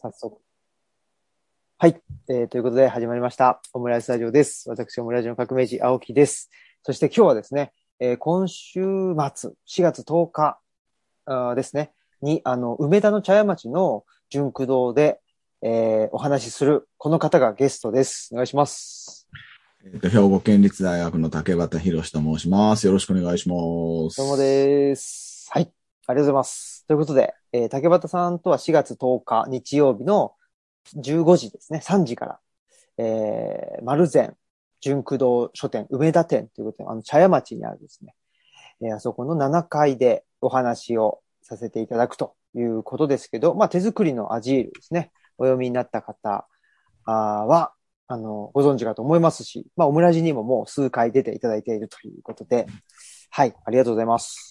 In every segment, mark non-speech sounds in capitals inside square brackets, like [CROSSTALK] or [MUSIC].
早速。はい。えー、ということで始まりました。オムライススタジオです。私、オムライスの革命児、青木です。そして今日はですね、えー今週末、4月10日あーですね、に、あの、梅田の茶屋町の純駆堂で、えーお話しする、この方がゲストです。お願いします。えっと、兵庫県立大学の竹端博と申します。よろしくお願いします。どうもです。はい。ありがとうございます。ということで、えー竹端さんとは4月10日日曜日の15時ですね、3時から、えー、丸善純駆堂書店、梅田店ということで、あの、茶屋町にあるですね、えーあそこの7階でお話をさせていただくということですけど、まあ、手作りのアジールですね、お読みになった方あは、あの、ご存知かと思いますし、まあ、オムラジにももう数回出ていただいているということで、はい、ありがとうございます。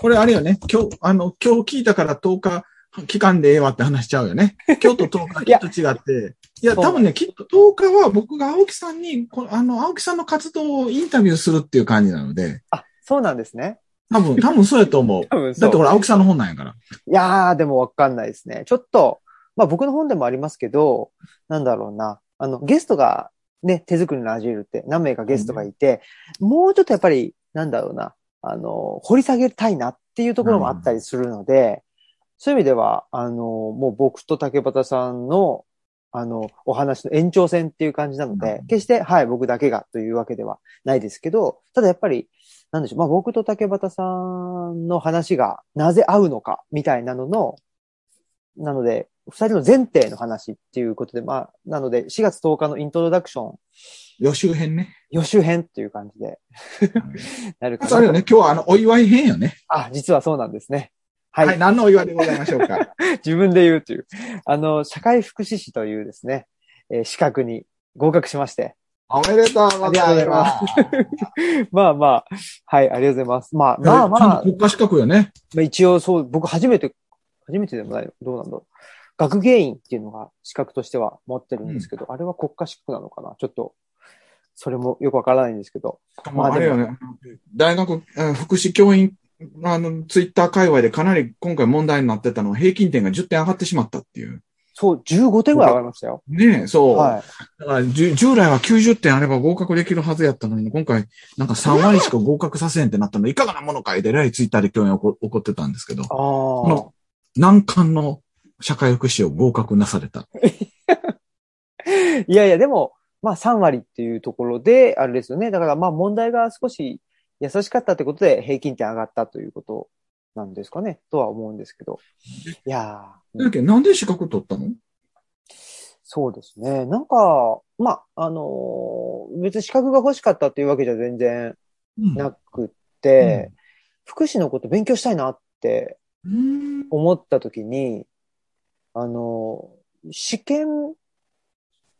これあれよね。今日、あの、今日聞いたから10日期間でええわって話しちゃうよね。今日と10日きっと違って。いや、多分ね、きっと10日は僕が青木さんに、こあの、青木さんの活動をインタビューするっていう感じなので、あ、そうなんですね。多分、多分そうやと思う。[LAUGHS] 多分だってこれ青木さんの本なんやから。いやー、でもわかんないですね。ちょっと、まあ僕の本でもありますけど、なんだろうな。あの、ゲストがね、手作りのアジールって何名かゲストがいて、もうちょっとやっぱり、なんだろうな、あの、掘り下げたいなっていうところもあったりするので、そういう意味では、あの、もう僕と竹端さんの、あの、お話の延長線っていう感じなので、うん。決して、はい、僕だけがというわけではないですけど、ただやっぱり、なんでしょう、まあ僕と竹端さんの話がなぜ合うのか、みたいなのの、なので、二人の前提の話っていうことで、まあ、なので、4月10日のイントロダクション、予習編ね。予習編っていう感じで、[LAUGHS] なるかな。あれよね、今日はあの、お祝い編よね。あ、実はそうなんですね。は、はいい。何のお祝いでございましょうか。[LAUGHS] 自分で言うという。あの、社会福祉士というですね、えー資格に合格しまして。おめでとうございます。[LAUGHS] まあまあ、はい、ありがとうございます。まあまあまあ、国家資格よね。まあ、一応そう、僕初めて、初めてでもないのどうなんだろう。学芸員っていうのが資格としては持ってるんですけど、あれは国家資格なのかな？ちょっと、それもよくわからないんですけど。まあ、あれよね。大学、うん福祉教員、あの、ツイッター界隈でかなり今回問題になってたのは平均点が10点上がってしまったっていう。そう、15点ぐらい上がりましたよ。ねえ、そう。はい。だから従来は90点あれば合格できるはずやったのに、今回なんか3割しか合格させんってなったので、いかがなものかいで、えらいツイッターで教員起こ起こってたんですけど、あの難関の社会福祉を合格なされた。あ。[LAUGHS] いやいや、でも、まあ3割っていうところで、あれですよね。だからまあ問題が少し優しかったってことで平均点上がったということなんですかね。とは思うんですけど。いやーだけどなんで資格取ったの？そうですね。なんか、まあ、あのー別に資格が欲しかったっていうわけじゃ全然うんなくって、福祉のこと勉強したいなってうん思った時に、あのー試験、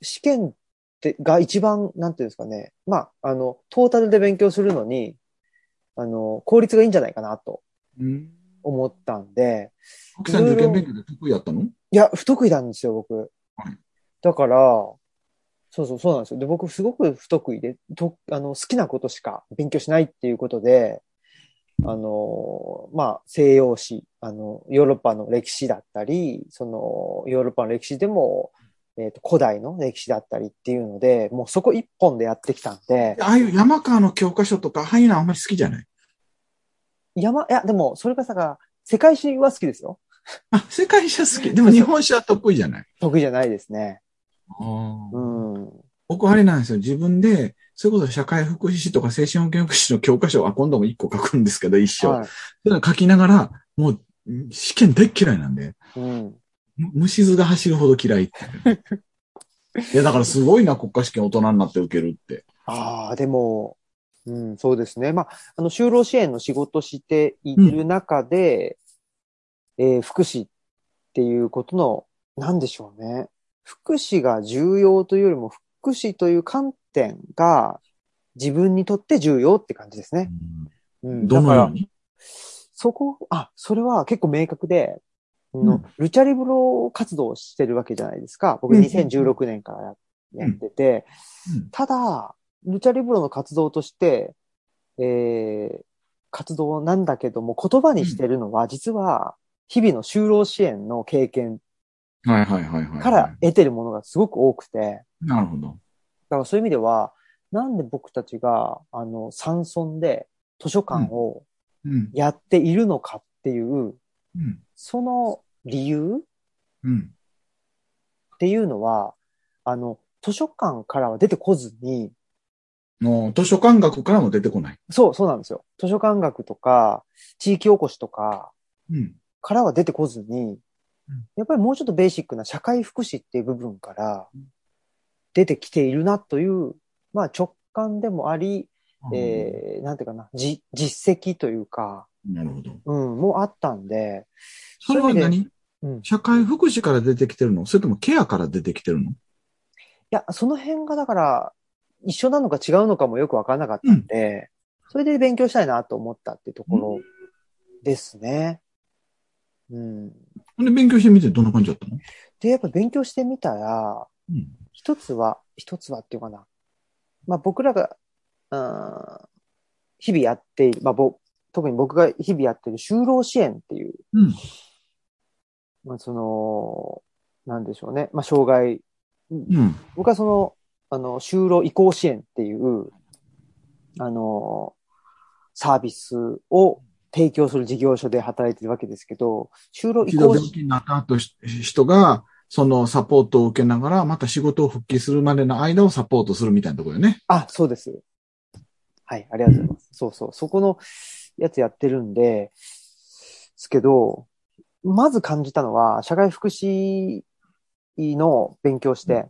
試験ってが一番、なんていうんですかね。まあ、あの、トータルで勉強するのに、あの、効率がいいんじゃないかなとうん思ったんで、奥さん受験勉強で得意やったの？いや、不得意なんですよ、僕はい。だから、そうそう、そうなんですよ。で、僕、すごく不得意で、と、あの、好きなことしか勉強しないっていうことで、あの、まあ、西洋史、あの、ヨーロッパの歴史だったり、その、ヨーロッパの歴史でも、えっ、と、古代の歴史だったりっていうので、もうそこ一本でやってきたんで、ああいう山川の教科書とか、ああいうのあんまり好きじゃない？山、いや、でも、それがさが、世界史は好きですよ。あ、世界史は好き。[LAUGHS] でも日本史は得意じゃない？得意じゃないですね。うん。僕あれなんですよ。自分で、それこそ社会福祉士とか精神保健福祉士の教科書は今度も一個書くんですけど、一生。はい。書きながら、もう、試験大っ嫌いなんで、うん。む虫図が走るほど嫌い。[LAUGHS] いや、だからすごいな、国家試験大人になって受けるって。ああ、でも、うん、そうですね。まあ、あの、就労支援の仕事している中で、えー福祉っていうことの、なんでしょうね。福祉が重要というよりも、福祉という観点が自分にとって重要って感じですね。うん、どだから、のように？そこ、あ、それは結構明確で、うん。ルチャリブロ活動をしてるわけじゃないですか。僕うん。2016年からややってて、うん。ただ、ルチャリブロの活動として、えー、活動なんだけども、言葉にしてるのは、実は、日々の就労支援の経験。から得てるものがすごく多くて、なるほど。だからそういう意味では、なんで僕たちが、あの、山村で図書館をうん。やっているのかっていう、うん。その理由うん。っていうのは、あの、図書館からは出てこずに、もう図書館学からも出てこない。そう、そうなんですよ。図書館学とか、地域おこしとかうん。からは出てこずにうん、やっぱりもうちょっとベーシックな社会福祉っていう部分から出てきているなという、まあ直感でもあり、えー、なんていうかな、じ、実績というか、なるほど。うん、もうあったんで、それは何味うん社会福祉から出てきてるの？それともケアから出てきてるの？いや、その辺がだから、一緒なのか違うのかもよくわからなかったんで、それで勉強したいなと思ったっていうところですね。うん。ほんで勉強してみてどんな感じだったの？で、やっぱ勉強してみたら、うん。一つは、一つはっていうかな。まあ僕らが、うん、日々やっている、まあぼ、特に僕が日々やっている就労支援っていう、うん。まあその、なんでしょうね。まあ障害、うん。僕はその、あの、就労移行支援っていう、あの、サービスを提供する事業所で働いてるわけですけど、就労移一度行病気になった人が、そのサポートを受けながら、また仕事を復帰するまでの間をサポートするみたいなところよね。あ、そうです。はい、ありがとうございます。そうそう、そこのやつやってるんで、ですけど、まず感じたのは、社会福祉の勉強して、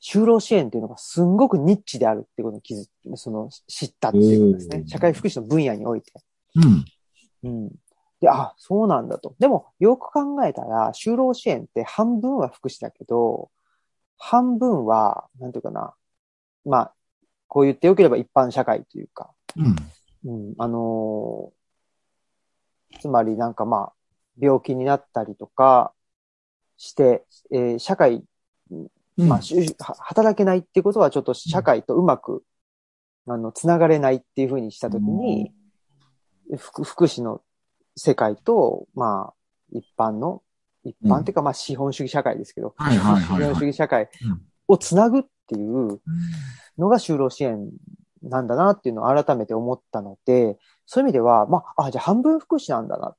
就労支援っていうのがすんごくニッチであるっていうことに気づいその、知ったっていうことですね社会福祉の分野において。うん。うん。で、あ、そうなんだと。でも、よく考えたら、就労支援って半分は福祉だけど、半分は、なんていうかな。まあ、こう言ってよければ一般社会というか、うん。うん、あのーつまりなんかまあ、病気になったりとかして、えー社会、うんまあ、しゅは働けないってことはちょっと社会とうまく、あの、つながれないっていうふうにしたときに、福福祉の世界と、まあ、一般の、一般っていうか、まあ、資本主義社会ですけど、資本主義社会うんをつなぐっていうのが就労支援なんだなっていうのを改めて思ったので、そういう意味では、まあ、あ、じゃあ半分福祉なんだな。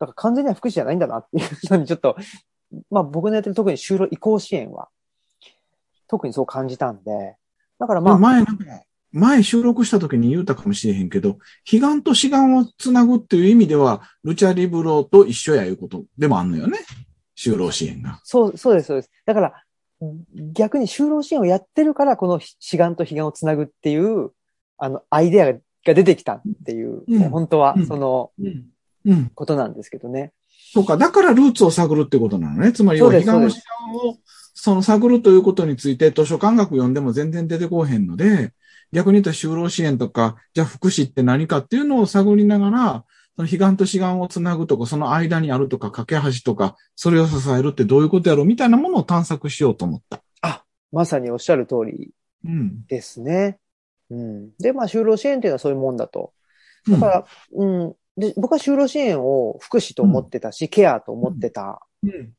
だから完全には福祉じゃないんだなっていうのにちょっと、まあ僕のやってる特に就労移行支援は、特にそう感じたんで、だからまあ、まあ、前なんか、前収録した時に言うたかもしれへんけど、悲願と志願をつなぐっていう意味では、ルチャリブロと一緒やいうことでもあんのよね。就労支援が。そう、そうです、そうです。だから、逆に就労支援をやってるから、この志願と悲願をつなぐっていう、あの、アイデアが出てきたっていう、うんね本当はうんそのうん。うん。ことなんですけどね。そうか。だからルーツを探るってことなのね。つまり、悲願のそう志願を、その探るということについて図書館学読んでも全然出てこうへんので、逆に言ったら就労支援とか、じゃあ福祉って何かっていうのを探りながら、その悲願と志願をつなぐとか、その間にあるとか、架け橋とか、それを支えるってどういうことやろうみたいなものを探索しようと思った。まさにおっしゃる通りうん。ですね。うん。で、まあ、就労支援っていうのはそういうもんだと。うんだから、うん。で、僕は就労支援を福祉と思ってたし、ケアと思ってた、うん。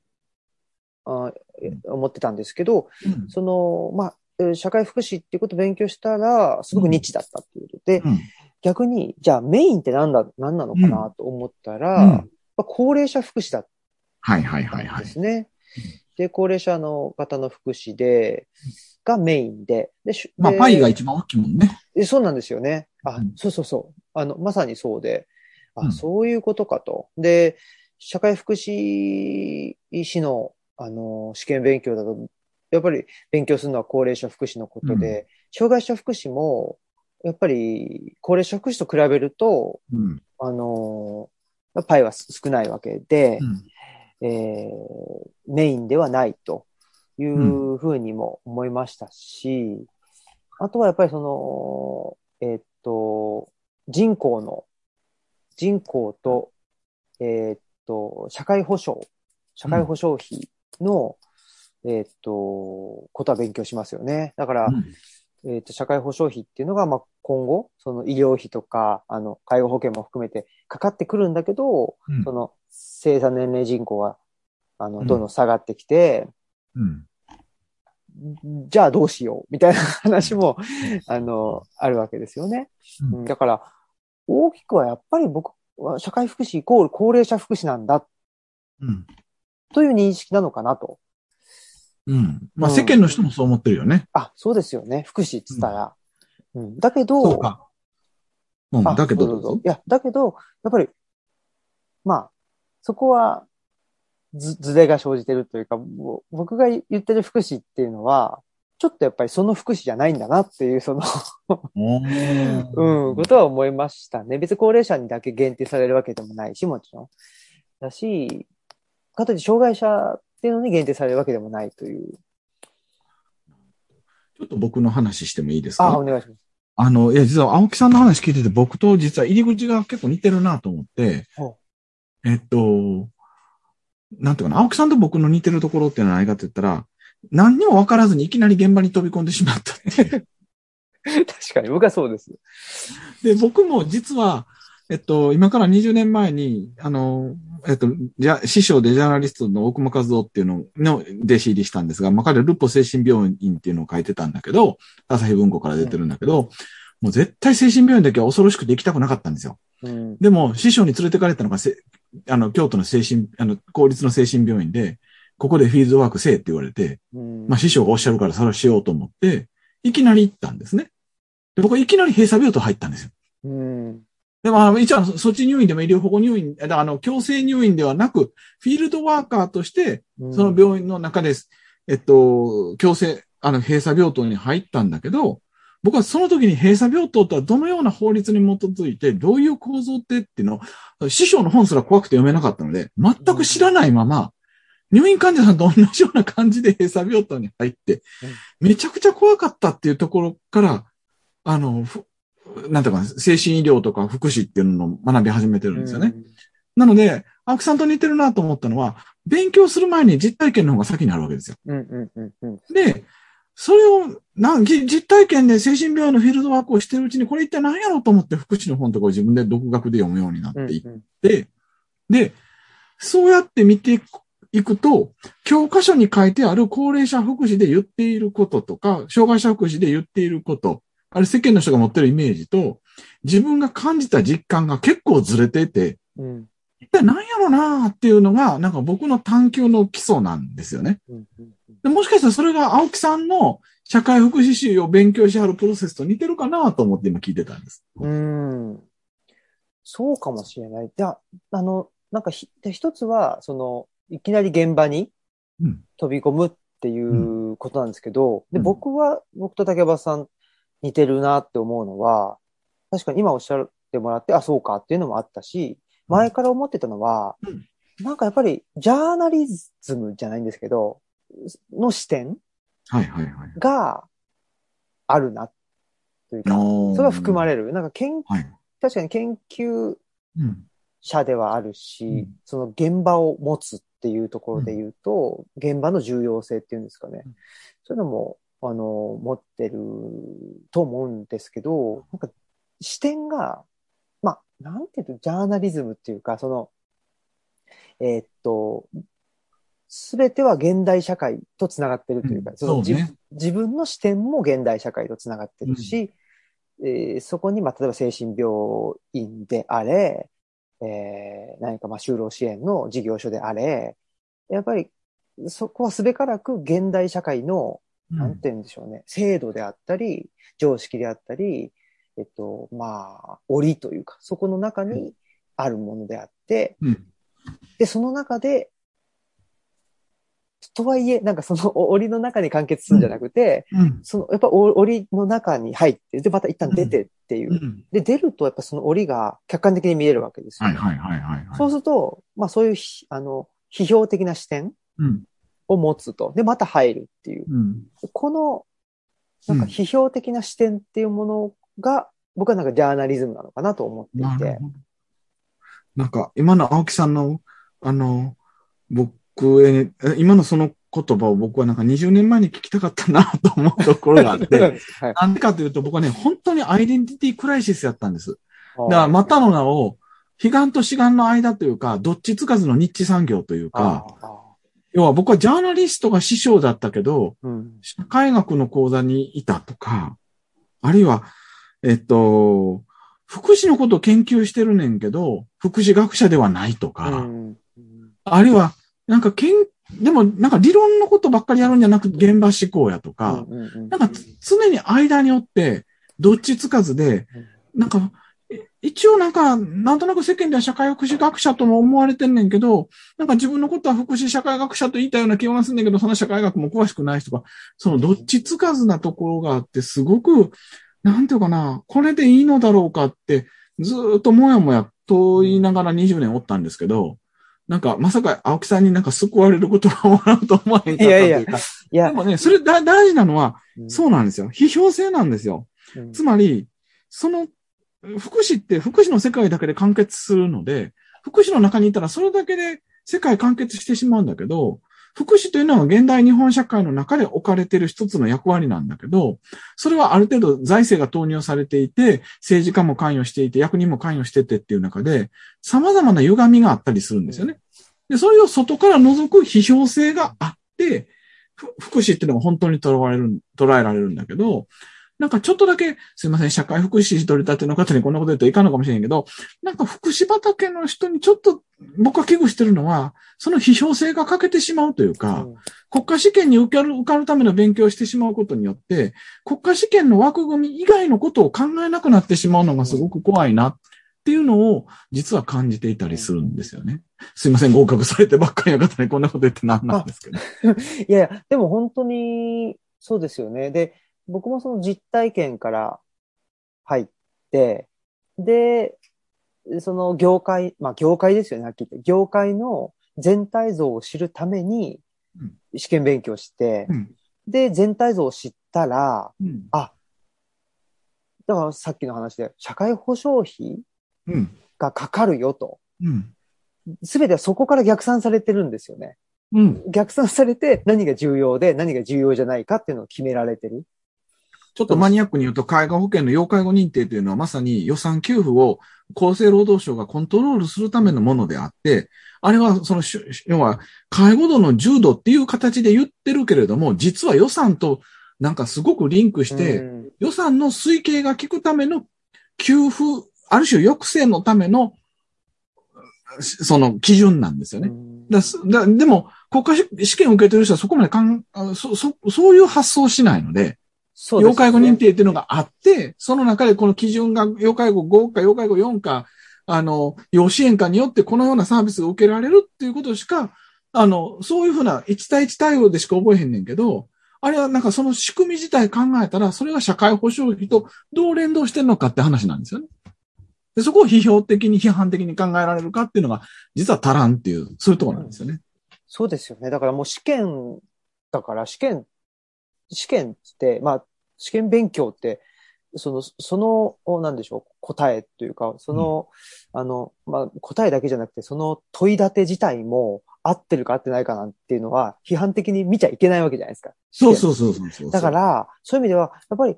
あ思ってたんですけど、うん。その、まあ、えー社会福祉っていうことを勉強したら、すごくニッチだったっていうことで、うん。逆に、じゃあメインって何だ、何なのかなと思ったら、うんまあ、高齢者福祉だっはいはいはいたんはい。ですね。で、高齢者の方の福祉で、がメインで、で、しまあ、でパイが一番大きいもんね。えそうなんですよね。あ、うんそうそうそう。あの、まさにそうで、あ、うんそういうことかと。で、社会福祉士の、あの、試験勉強だと、やっぱり勉強するのは高齢者福祉のことで、障害者福祉も、やっぱり高齢者福祉と比べると、うん。あの、パイは少ないわけでう、ん。えーメインではないというふうにも思いましたし、あとはやっぱりその、えーっと、人口の、人口と、えーっと、社会保障、社会保障費の、えーっと、ことは勉強しますよね。だから、えっ、と、社会保障費っていうのが、まあ、今後、その医療費とか、あの、介護保険も含めてかかってくるんだけど、うんその、生産年齢人口はあの、うんどんどん下がってきて、うん。じゃあどうしようみたいな話も、あの、あるわけですよね。うんうんだから、大きくはやっぱり僕は社会福祉イコール高齢者福祉なんだうん。という認識なのかなと。うん。まあうん世間の人もそう思ってるよね。あ、そうですよね。福祉っつったら。うん。だけど、そうか。うん。あだけどうぞうぞいや、だけど、やっぱり、まあ、そこは、ず、ずれが生じてるというか、僕が言ってる福祉っていうのは、ちょっとやっぱりその福祉じゃないんだなっていう、その、おうん、ことは思いましたね。別に高齢者にだけ限定されるわけでもないし、もちろん。だし、かといって障害者っていうのに限定されるわけでもないという。ちょっと僕の話してもいいですあ、かお願いします。あの、いや、実は青木さんの話聞いてて、僕と実は入り口が結構似てるなと思ってほ、えっと、なんていうかな、青木さんと僕の似てるところっていうのは何かって言ったら、何にも分からずにいきなり現場に飛び込んでしまったっていう。[LAUGHS] 確かに、僕はそうです。で、僕も実は、えっと、今から20年前に、あの、えっと、じゃ、師匠でジャーナリストの大熊和夫っていうのの弟子入りしたんですが、まあ、彼、ルポ精神病院っていうのを書いてたんだけど、朝日文庫から出てるんだけど、もう絶対精神病院だけは恐ろしくて行きたくなかったんですよ。うん。でも、師匠に連れてかれたのがせ、あの、京都の精神、あの、公立の精神病院で、ここでフィールドワークせえって言われて、うんまあ、師匠がおっしゃるからそれはしようと思って、いきなり行ったんですね。で、僕はいきなり閉鎖病棟入ったんですよ。うん。でも、あの、一応あの、そっち入院でも医療保護入院、あの、強制入院ではなく、フィールドワーカーとして、うんその病院の中です。えっと、強制、あの、閉鎖病棟に入ったんだけど、僕はその時に閉鎖病棟とはどのような法律に基づいて、どういう構造ってっていうのを、師匠の本すら怖くて読めなかったので、全く知らないまま、入院患者さんと同じような感じで [LAUGHS] 閉鎖病棟に入って、めちゃくちゃ怖かったっていうところから、あの、ふなんていうかな、精神医療とか福祉っていうのを学び始めてるんですよね。なので、青木さんと似てるなと思ったのは、勉強する前に実体験の方が先にあるわけですよ。うん。うん。うん。うん。で、それを、な実体験で精神病のフィールドワークをしてるうちに、これ一体何やろうと思って福祉の本とかを自分で独学で読むようになっていっうん。て、で、そうやって見ていくいくと、教科書に書いてある高齢者福祉で言っていることとか、障害者福祉で言っていること、あれ世間の人が持ってるイメージと、自分が感じた実感が結構ずれてて、うん。一体何やろうなーっていうのが、なんか僕の探求の基礎なんですよね。うん。でもしかしたらそれが青木さんの社会福祉士を勉強しはるプロセスと似てるかなと思って今聞いてたんです。うん。そうかもしれない。で、ああの、なんかひ、で一つは、その、いきなり現場にうん飛び込むっていうことなんですけど、で、うん僕は、僕と竹場さん似てるなって思うのは、確かに今おっしゃってもらって、あ、そうかっていうのもあったし、前から思ってたのは、うんなんかやっぱり、ジャーナリズムじゃないんですけど、の視点。があるな、というか、それが含まれれる。なんか研、はい。確かに研究うん。者ではあるし、うんその現場を持つっていうところで言うと、現場の重要性っていうんですかね。うんそういうのも、あの、持ってると思うんですけど、なんか視点が、まあ、なんていうと、ジャーナリズムっていうか、その、えーっと、すべては現代社会とつながってるというか、うん。そのね。自自分の視点も現代社会とつながってるし、えーそこに、まあ、例えば精神病院であれ、えー何かまあ就労支援の事業所であれ、やっぱりそこはすべからく現代社会の、なんて言うんでしょうね、制度であったり、常識であったり、えっと、まあ、檻というか、そこの中にあるものであって、うん。で、その中で、とはいえ、なんかその檻の中に完結するんじゃなくて、うん。その、やっぱ檻の中に入って、で、また一旦出てっていうう。ん。で、出るとやっぱその檻が客観的に見えるわけですよ。はいはいはいはいはい。そうすると、まあそういうひ、あの、批評的な視点うん。を持つと。で、また入るっていう。うん。この、なんか批評的な視点っていうものが、僕はなんかジャーナリズムなのかなと思っていて。なんか、今の青木さんの、あの、僕へ、え今のその言葉を僕はなんか20年前に聞きたかったなと思うところがあって、[LAUGHS] はい。なんでかというと僕はね、本当にアイデンティティクライシスやったんです。だから、またの名を、彼岸と志願の間というか、どっちつかずの日地産業というか、あ要は僕はジャーナリストが師匠だったけど、うん。社会学の講座にいたとか、あるいは、えっと、福祉のことを研究してるねんけど、福祉学者ではないとか、うん。あるいは、なんかけん、でもなんか理論のことばっかりやるんじゃなくて現場思考やとか、なんかつ常に間によって、どっちつかずで、なんか、え一応なんか、なんとなく世間では社会福祉学者とも思われてんねんけど、なんか自分のことは福祉社会学者と言いたような気がするんだけど、その社会学も詳しくない人が、そのどっちつかずなところがあって、すごく、なんていうかな、これでいいのだろうかって、ずーっともやもやと言いながら20年おったんですけど、なんか、まさか青木さんになんか救われることがもらうと思わへんかったというか。いやいやいやで、もね、それだ大事なのは、うんそうなんですよ。批評性なんですよ。うんつまり、その、福祉って福祉の世界だけで完結するので、福祉の中にいたらそれだけで世界完結してしまうんだけど、福祉というのは現代日本社会の中で置かれている一つの役割なんだけど、それはある程度財政が投入されていて、政治家も関与していて、役人も関与しててっていう中で、様々な歪みがあったりするんですよね。で、それを外から覗く批評性があって、福祉っていうのが本当に捉える、捉えられるんだけど、なんかちょっとだけ、すいません、社会福祉取り立ての方にこんなこと言うといかんのかもしれんけど、なんか福祉畑の人にちょっと僕は危惧してるのは、その批評性が欠けてしまうというか、国家試験に受かる、受かるための勉強をしてしまうことによって、国家試験の枠組み以外のことを考えなくなってしまうのがすごく怖いなっていうのを、実は感じていたりするんですよね。すいません、合格されてばっかりの方にこんなこと言ってなんなんですけど。[LAUGHS] いやいや、でも本当にそうですよね。で、僕もその実体験から入って、で、その業界、まあ業界ですよね、はっきり言って。業界の全体像を知るためにうん試験勉強して、うんで、全体像を知ったら、うん。だからさっきの話で、社会保障費うん。がかかるよと。うん。すべてはそこから逆算されてるんですよね。うん。逆算されて何が重要で何が重要じゃないかっていうのを決められてる。ちょっとマニアックに言うと、介護保険の要介護認定というのはまさに予算給付を厚生労働省がコントロールするためのものであって、あれはその要は介護度の重度っていう形で言ってるけれども、実は予算となんかすごくリンクして、うん予算の推計が効くための給付、ある種抑制のための、その基準なんですよね。だすだでも、国家試験を受けてる人はそこまでかんあそ、そ、そういう発想をしないので、そうです要介護認定っていうのがあって、その中でこの基準が要介護5か要介護4か、あの、要支援かによってこのようなサービスが受けられるっていうことしか、あの、そういうふうな1対1対応でしか覚えへんねんけど、あれはなんかその仕組み自体考えたら、それが社会保障費とどう連動してるのかって話なんですよね。でそこを批評的に批判的に考えられるかっていうのが、実は足らんっていう、そういうところなんですよね。そうですよね。だからもう試験、だから試験、試験って、まあ、試験勉強って、その、その、なんでしょう、答えというか、その、あの、まあ、答えだけじゃなくて、その問い立て自体も合ってるか合ってないかなんていうのは、批判的に見ちゃいけないわけじゃないですか。そうそうそうそうそう。だか、ら、そういう意味では、やっぱり、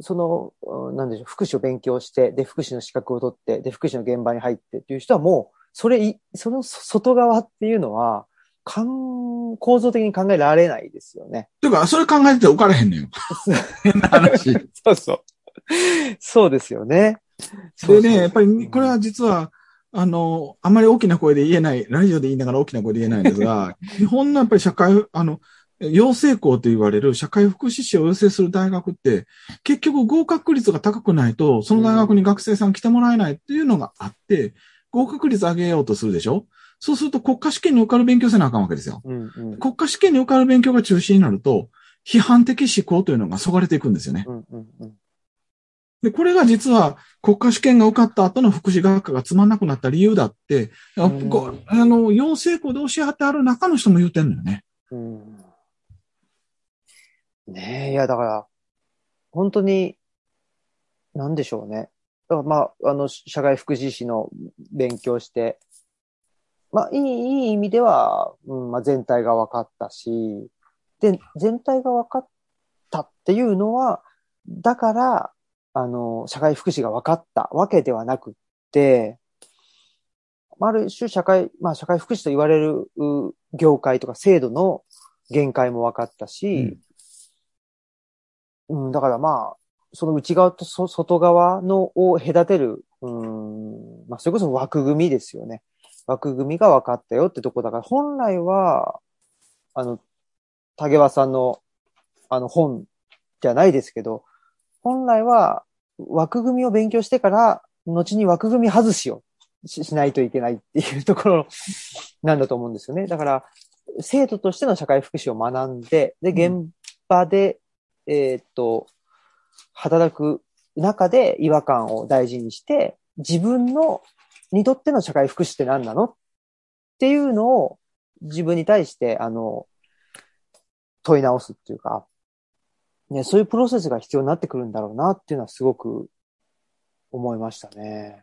その、うんなんでしょう、福祉を勉強して、で、福祉の資格を取って、で、福祉の現場に入ってっていう人はもう、それい、その外側っていうのは、かん構造的に考えられないですよね。というか、それ考えてておかれへんのよ。変な話。そうそう。そうですよね。でね、やっぱり、これは実は、あの、あまり大きな声で言えない、ラジオで言いながら大きな声で言えないんですが、[LAUGHS] 日本のやっぱり社会、あの、養成校と言われる社会福祉士を養成する大学って、結局合格率が高くないと、その大学に学生さん来てもらえないっていうのがあって、合格率上げようとするでしょ？そうすると国家試験に受かる勉強せなあかんわけですよ。うんうん。国家試験に受かる勉強が中心になると、批判的思考というのがそがれていくんですよね。うんうんうん。で、これが実は国家試験が受かった後の福祉学科がつまんなくなった理由だって、あうんこあの、養成校で教えはってある中の人も言うてんのよね。うんねえ、いや、だから、本当に、なんでしょうね。まあ、あの、社会福祉士の勉強して、まあ、いい、いい意味では、うん、まあ、全体が分かったし、で、全体が分かったっていうのは、だから、あの、社会福祉が分かったわけではなくって、ある種社会、まあ社会福祉と言われるう業界とか制度の限界も分かったし、うん、だからまあ、その内側とそ外側のを隔てる、うん、まあ、それこそ枠組みですよね。枠組みが分かったよってとこだから、本来は、あの、竹和さんの、あの本じゃないですけど、本来は枠組みを勉強してから、後に枠組み外しをししないといけないっていうところなんだと思うんですよね。だから、生徒としての社会福祉を学んで、で、現場で、えーっと、働く中で違和感を大事にして、自分の、にとっての社会福祉って何なの？っていうのを自分に対して、あの、問い直すっていうか、ね、そういうプロセスが必要になってくるんだろうなっていうのはすごく思いましたね。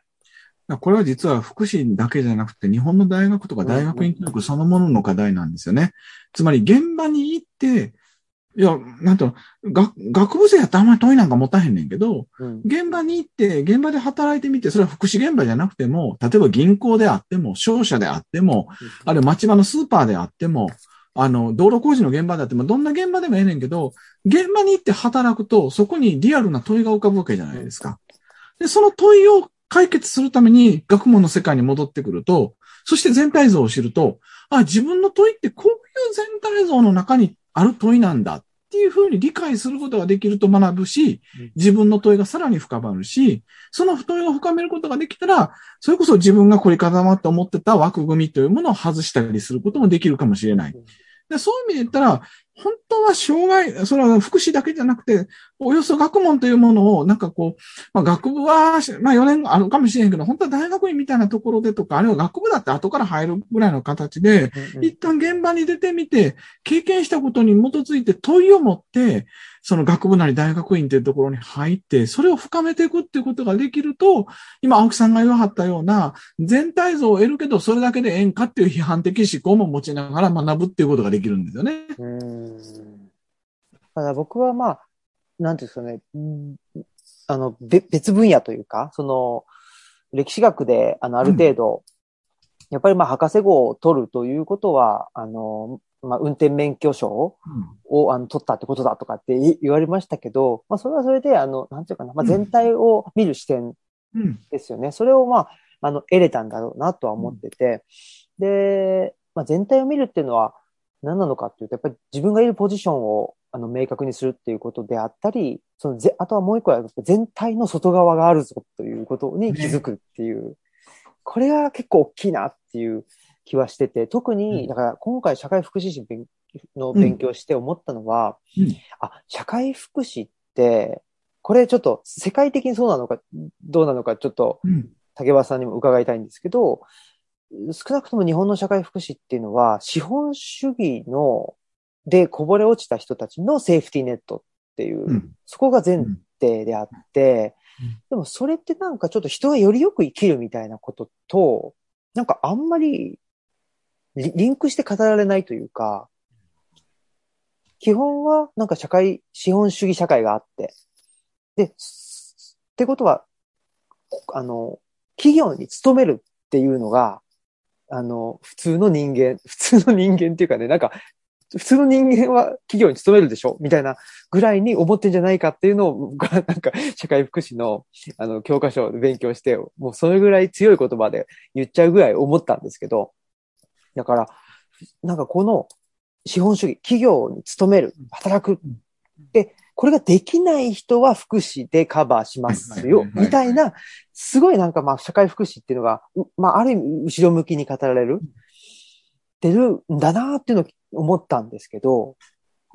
これは実は福祉だけじゃなくて、日本の大学とか大学院教育そのものの課題なんですよね。つまり現場に行って、いや、なんと、学学部生やったらあんまり問いなんか持たへんねんけど、うん。現場に行って、現場で働いてみて、それは福祉現場じゃなくても、例えば銀行であっても、商社であっても、あるいは町場のスーパーであっても、あの、道路工事の現場であっても、どんな現場でもええねんけど、現場に行って働くと、そこにリアルな問いが浮かぶわけじゃないですか。で、その問いを解決するために学問の世界に戻ってくると、そして全体像を知ると、あ、自分の問いってこういう全体像の中にある問いなんだっていうふうに理解することができると学ぶしうん、自分の問いがさらに深まるし、その問いを深めることができたら、それこそ自分が凝り固まって思ってた枠組みというものを外したりすることもできるかもしれない。でそういう意味で言ったら、本当は障害、それは福祉だけじゃなくて、およそ学問というものを、なんかこう、まあ学部は、まあ4年あるかもしれんけど、本当は大学院みたいなところでとか、あるいは学部だって後から入るぐらいの形で、一旦現場に出てみて、経験したことに基づいて問いを持って、その学部なり大学院っていうところに入って、それを深めていくっていうことができると、今青木さんが言わはったような、全体像を得るけど、それだけでええんかっていう批判的思考も持ちながら学ぶっていうことができるんですよね。うん。ただ僕はまあ、なんていうんですかね、うんあの、べ別分野というか、その、歴史学で、あの、ある程度、やっぱりまあ、博士号を取るということは、あの、まあ、運転免許証を、あの、取ったってことだとかってい言われましたけど、まあ、それはそれで、あの、なんていうかな、まあ、うん全体を見る視点うん。ですよね。それをまあ、あの、得れたんだろうなとは思ってて、で、まあ、全体を見るっていうのは何なのかっていうと、やっぱり自分がいるポジションをあの明確にするっていうことであったり、そのぜ、あとはもう一個は全体の外側があるぞということに気づくっていう、これが結構大きいなっていう気はしてて、特うん。に、だから今回社会福祉士勉の勉強して思ったのは、うん。あ、社会福祉って、これちょっと世界的にそうなのか、どうなのか、ちょっとうん。竹場さんにも伺いたいんですけど、少なくとも日本の社会福祉っていうのは、資本主義の、でこぼれ落ちた人たちのセーフティーネットっていう、うん。そこが前提であってうん、でもそれってなんかちょっと人がよりよく生きるみたいなことと、なんかあんまりリリンクして語られないというか、基本はなんか社会、資本主義社会があって、で、ってことは、あの、企業に勤めるっていうのが、あの、普通の人間、[LAUGHS] 普通の人間っていうかね、なんか、普通の人間は企業に勤めるでしょ？みたいなぐらいに思ってんじゃないかっていうのを、[LAUGHS] なんか、社会福祉の、あの、教科書で勉強して、もうそれぐらい強い言葉で言っちゃうぐらい思ったんですけど、だから、なんかこの資本主義、企業に勤める、働く。で、これができない人は福祉でカバーしますよみたいな、すごいなんかまあ社会福祉っていうのが、うまあある意味後ろ向きに語られる、ってるんだなっていうのを思ったんですけど、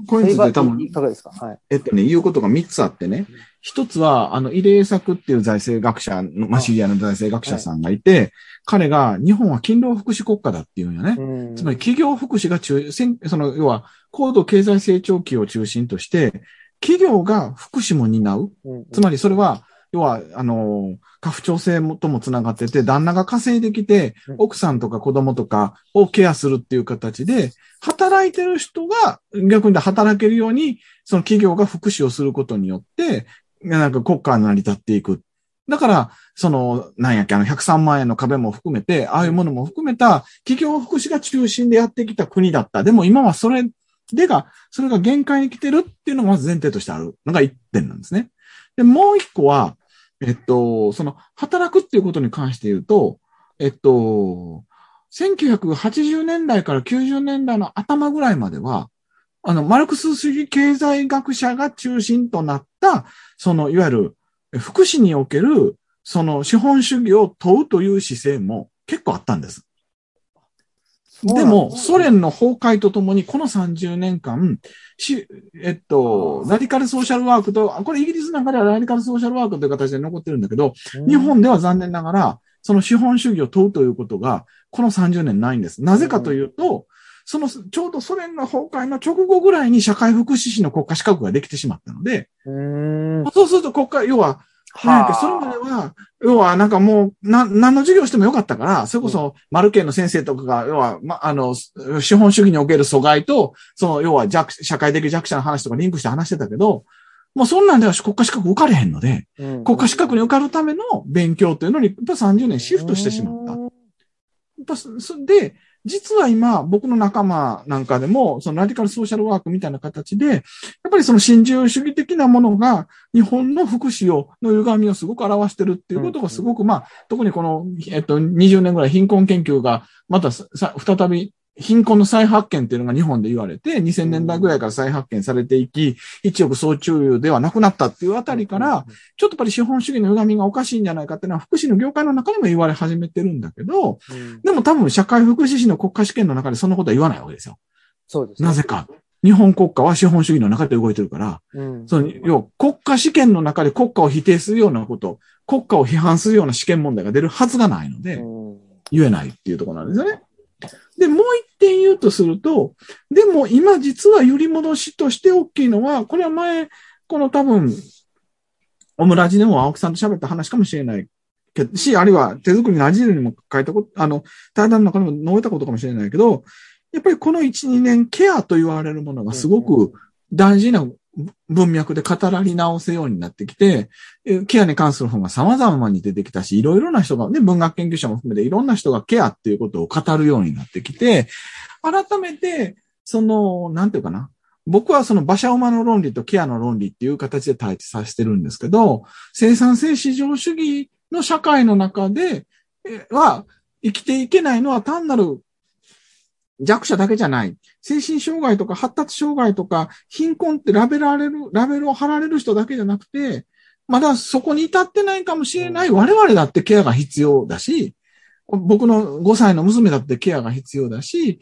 これについて多分い、かがですか？はい。えっとね、言うことが3つあってね。一つは、あの、入江作っていう財政学者の、まあ、知り合いの財政学者さんがいて、彼が日本は勤労福祉国家だっていうんよね。うんつまり企業福祉が中、その、要は、高度経済成長期を中心として、企業が福祉も担う。うんつまりそれは、要は、あの、家父長制ともつながってて、旦那が稼いできてうん、奥さんとか子供とかをケアするっていう形で、働いてる人が逆に働けるように、その企業が福祉をすることによって、なんか国家が成り立っていく。だから、その、なんやっけ、あの、103万円の壁も含めて、ああいうものも含めた、企業福祉が中心でやってきた国だった。でも今はそれでが、それが限界に来てるっていうのがまず前提としてあるのが一点なんですね。で、もう一個は、えっと、その、働くっていうことに関して言うと、えっと、1980年代から90年代の頭ぐらいまでは、あの、マルクス主義経済学者が中心となった、その、いわゆる、福祉における、その資本主義を問うという姿勢も結構あったんです。でも、ソ連の崩壊とともに、この30年間、し、えっと、ラディカルソーシャルワークと、これイギリスなんかではラディカルソーシャルワークという形で残ってるんだけど、日本では残念ながら、その資本主義を問うということが、この30年ないんです。なぜかというと、その、ちょうどソ連の崩壊の直後ぐらいに社会福祉士の国家資格ができてしまったので、うん。そうすると国家、要は、なんやっけそれまでは、要はなんかもう、な、何の授業してもよかったから、それこそ、マルケンの先生とかが、要は、ま、あの、資本主義における阻害と、その、要は弱、社会的弱者の話とかリンクして話してたけど、もうそんなんでは国家資格受かれへんので、国家資格に受かるための勉強というのに、やっぱ30年シフトしてしまった。やっぱそで、実は今、僕の仲間なんかでも、そのラディカルソーシャルワークみたいな形で、やっぱりその新自由主義的なものが、日本の福祉を、の歪みをすごく表してるっていうことがすごく、まあ、特にこの、えっと、20年ぐらい貧困研究が、またさ、再び、貧困の再発見っていうのが日本で言われて、2000年代ぐらいから再発見されていき、一億総中油ではなくなったっていうあたりから、ちょっとやっぱり資本主義の歪みがおかしいんじゃないかっていうのは、福祉の業界の中でも言われ始めてるんだけど、でも多分社会福祉士の国家試験の中でそんなことは言わないわけですよ。そうですね。なぜか。日本国家は資本主義の中で動いてるから、うん。その、要は国家試験の中で国家を否定するようなこと、国家を批判するような試験問題が出るはずがないので、うん言えないっていうところなんですよね。で、もう一点言うとすると、でも今実は揺り戻しとして大きいのは、これは前、この多分、オムラジでも青木さんと喋った話かもしれない。けど、し、あるいは手作りのアジールにも書いたこと、あの、対談の中でも述べたことかもしれないけど、やっぱりこの1、2年ケアと言われるものがすごく大事な文脈で語らり直せようになってきて、ケアに関する本が様々に出てきたし、いろいろな人が、ね、文学研究者も含めていろんな人がケアっていうことを語るようになってきて、改めて、その、なんていうかな。僕はその馬車馬の論理とケアの論理っていう形で対峙させてるんですけど、生産性市場主義の社会の中で、は、生きていけないのは単なる弱者だけじゃない。精神障害とか発達障害とか貧困ってラベられる、ラベルを貼られる人だけじゃなくて、まだそこに至ってないかもしれない我々だってケアが必要だし、僕の5歳の娘だってケアが必要だし、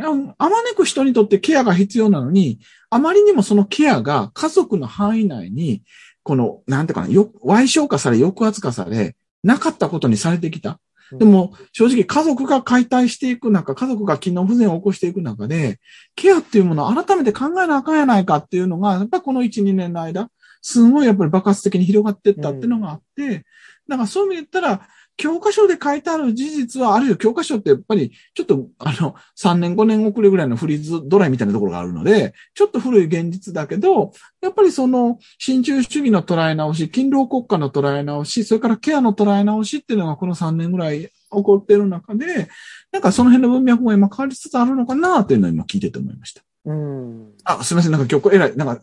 ああまねく人にとってケアが必要なのに、あまりにもそのケアが家族の範囲内に、この、なんていうかな、よ、歪小化され、抑圧化され、なかったことにされてきた。でも、正直家族が解体していく中、家族が機能不全を起こしていく中で、ケアっていうものを改めて考えなあかんやないかっていうのが、やっぱこの1、2年の間、すごいやっぱり爆発的に広がっていったっていうのがあって、だからそういう意味で言ったら、教科書で書いてある事実は、あるいは教科書ってやっぱり、ちょっと、あの、3年5年遅れぐらいのフリーズドライみたいなところがあるので、ちょっと古い現実だけど、やっぱりその、新中主義の捉え直し、勤労国家の捉え直し、それからケアの捉え直しっていうのがこの3年ぐらい起こってる中で、なんかその辺の文脈も今変わりつつあるのかなっていうのを今聞いてて思いました。うん。あ、すみません。なんか今日、えらい、なんか、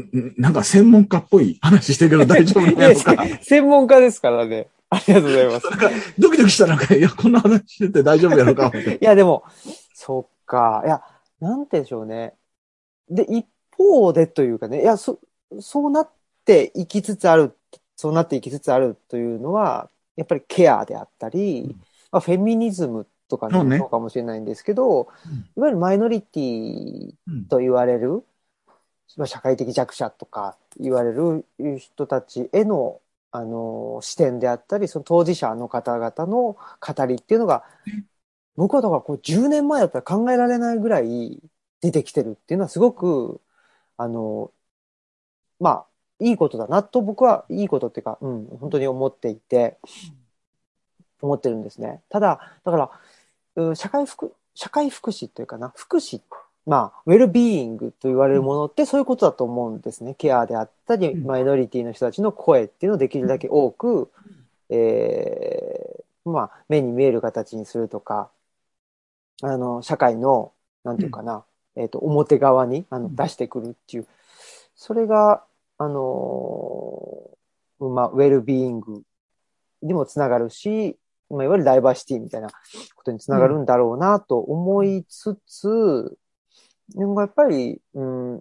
んなんか専門家っぽい話してるけど大丈夫なのか？[LAUGHS] 専門家ですからね。ありがとうございます。[LAUGHS] ドキドキしたなんか、いや、こんな話してて大丈夫やろうか。[LAUGHS] いや、でも、そっか。いや、なんてでしょうね。で、一方でというかね、いや、そ、そうなっていきつつある、そうなっていきつつあるというのは、やっぱりケアであったり、うんまあ、フェミニズムとかそうねかもしれないんですけど、いわゆるマイノリティうんと言われる、まあ社会的弱者とか言われる人たちへの、あの、視点であったり、その当事者の方々の語りっていうのが、僕はだからこう10年前だったら考えられないぐらい出てきてるっていうのはすごく、あの、まあ、いいことだなと僕はいいことっていうか、うん、本当に思っていて、思ってるんですね。ただ、だから、うん社会福、社会福祉というかな、福祉っまあ、ウェルビーイングと言われるものってそういうことだと思うんですね。ケアであったり、うん。マイノリティの人たちの声っていうのをできるだけ多く、えーまあ、目に見える形にするとか、あの、社会の、なんていうかな、えっ、と、表側にあのうん。出してくるっていう、それが、あのーまあ、ウェルビーイングにもつながるし、まあ、いわゆるダイバーシティみたいなことにつながるんだろうなと思いつつ、でもやっぱり、うん、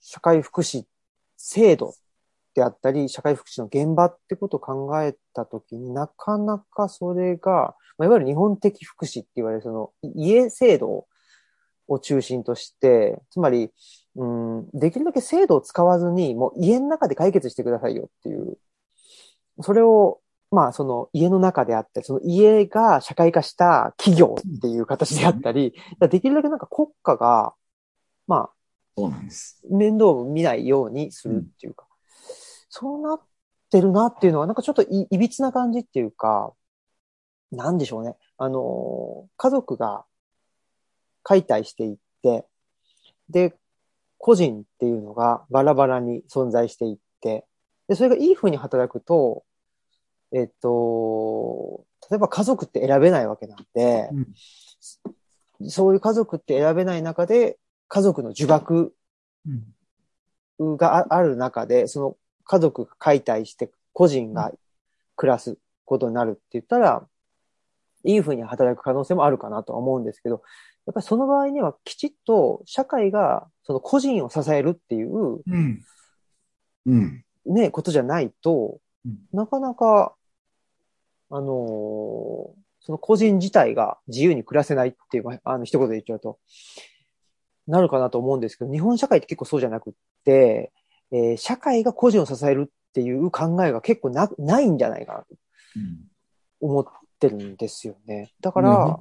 社会福祉制度であったり、社会福祉の現場ってことを考えたときになかなかそれが、まあ、いわゆる日本的福祉って言われるその家制度を中心として、つまり、うん、できるだけ制度を使わずに、もう家の中で解決してくださいよっていう、それを、まあ、その家の中であったり、その家が社会化した企業っていう形であったり、できるだけなんか国家が、まあ、そうなんです。面倒を見ないようにするっていうか、そうなってるなっていうのは、なんかちょっといいびつな感じっていうか、なんでしょうね。あの、家族が解体していって、で、個人っていうのがバラバラに存在していって、で、それがいい風に働くと、えっと、例えば家族って選べないわけなんで、そういう家族って選べない中で、家族の呪縛うん。があある中で、その家族が解体して個人が暮らすことになるって言ったら、いい風に働く可能性もあるかなとは思うんですけど、やっぱりその場合にはきちっと社会がその個人を支えるっていううん。うん。ね、ことじゃないとうん、なかなか、あのーその個人自体が自由に暮らせないっていう、まああの、一言で言っちゃうと、なるかなと思うんですけど、日本社会って結構そうじゃなくって、えー社会が個人を支えるっていう考えが結構な、ないんじゃないかなとうん。思ってるんですよね。だから、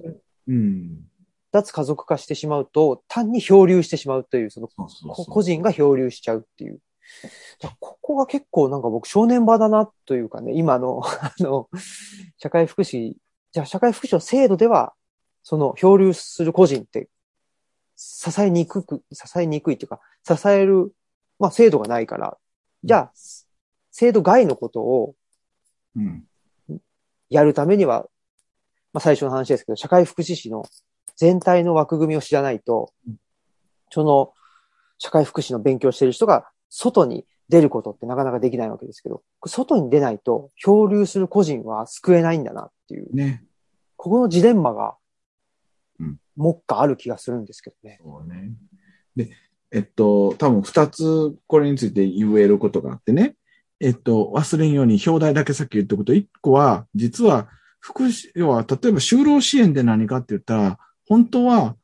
うん。脱家族化してしまうと、単に漂流してしまうという、その個人が漂流しちゃうっていう。ここが結構なんか僕正念場だなというかね、今の、[LAUGHS] あの、社会福祉、じゃあ社会福祉の制度では、その漂流する個人って、支えにくく、支えにくいっていうか、支える、まあ制度がないから、じゃあ、制度外のことをうん。やるためには、まあ最初の話ですけど、社会福祉士の全体の枠組みを知らないとうん、その社会福祉の勉強してる人が外に出ることってなかなかできないわけですけど、外に出ないと漂流する個人は救えないんだなっていう、ね。ここのジレンマがうん、目下ある気がするんですけどね。そうね。で、えっと、多分二つこれについて言えることがあってね。えっと、忘れんように表題だけさっき言ったこと、一個は、実は、福祉、要は、例えば就労支援って何かって言ったら、本当は、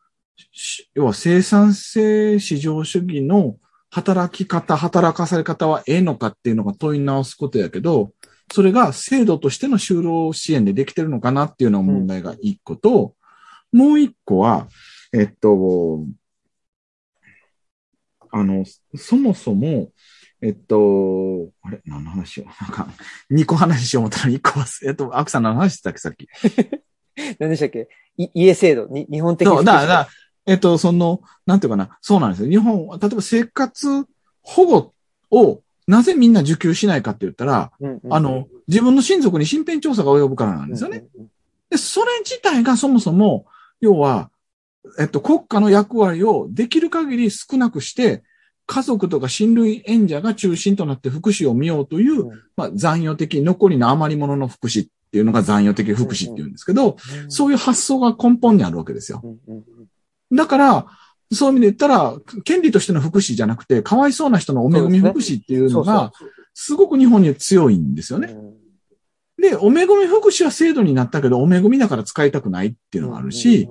し要は生産性市場主義の働き方、働かされ方はええのかっていうのが問い直すことやけど、それが制度としての就労支援でできてるのかなっていうのが問題が一個と、もう一個は、えっと、あの、そもそも、えっと、あれ？何の話を？[LAUGHS] なんか、二個話しよう思ったら一個忘れ、えっと、アクさん何の話してたっけ、さっき？[LAUGHS] 何でしたっけ？い家制度？に、日本的そう、だからえっと、その、なんていうかな、そうなんですよ。日本、例えば生活保護をなぜみんな受給しないかって言ったら、うんうんあの、自分の親族に身辺調査が及ぶからなんですよね。。うんうんで、それ自体がそもそも、要は、えっと、国家の役割をできる限り少なくして、家族とか親類縁者が中心となって福祉を見ようという、うんまあ、残余的、残りの余り物の福祉っていうのが残余的福祉っていうんですけど、うんそういう発想が根本にあるわけですよ。うんうんうんだから、そういう意味で言ったら、権利としての福祉じゃなくて、かわいそうな人のお恵み福祉っていうのが、すごく日本に強いんですよね。うん。で、お恵み福祉は制度になったけど、お恵みだから使いたくないっていうのがあるし、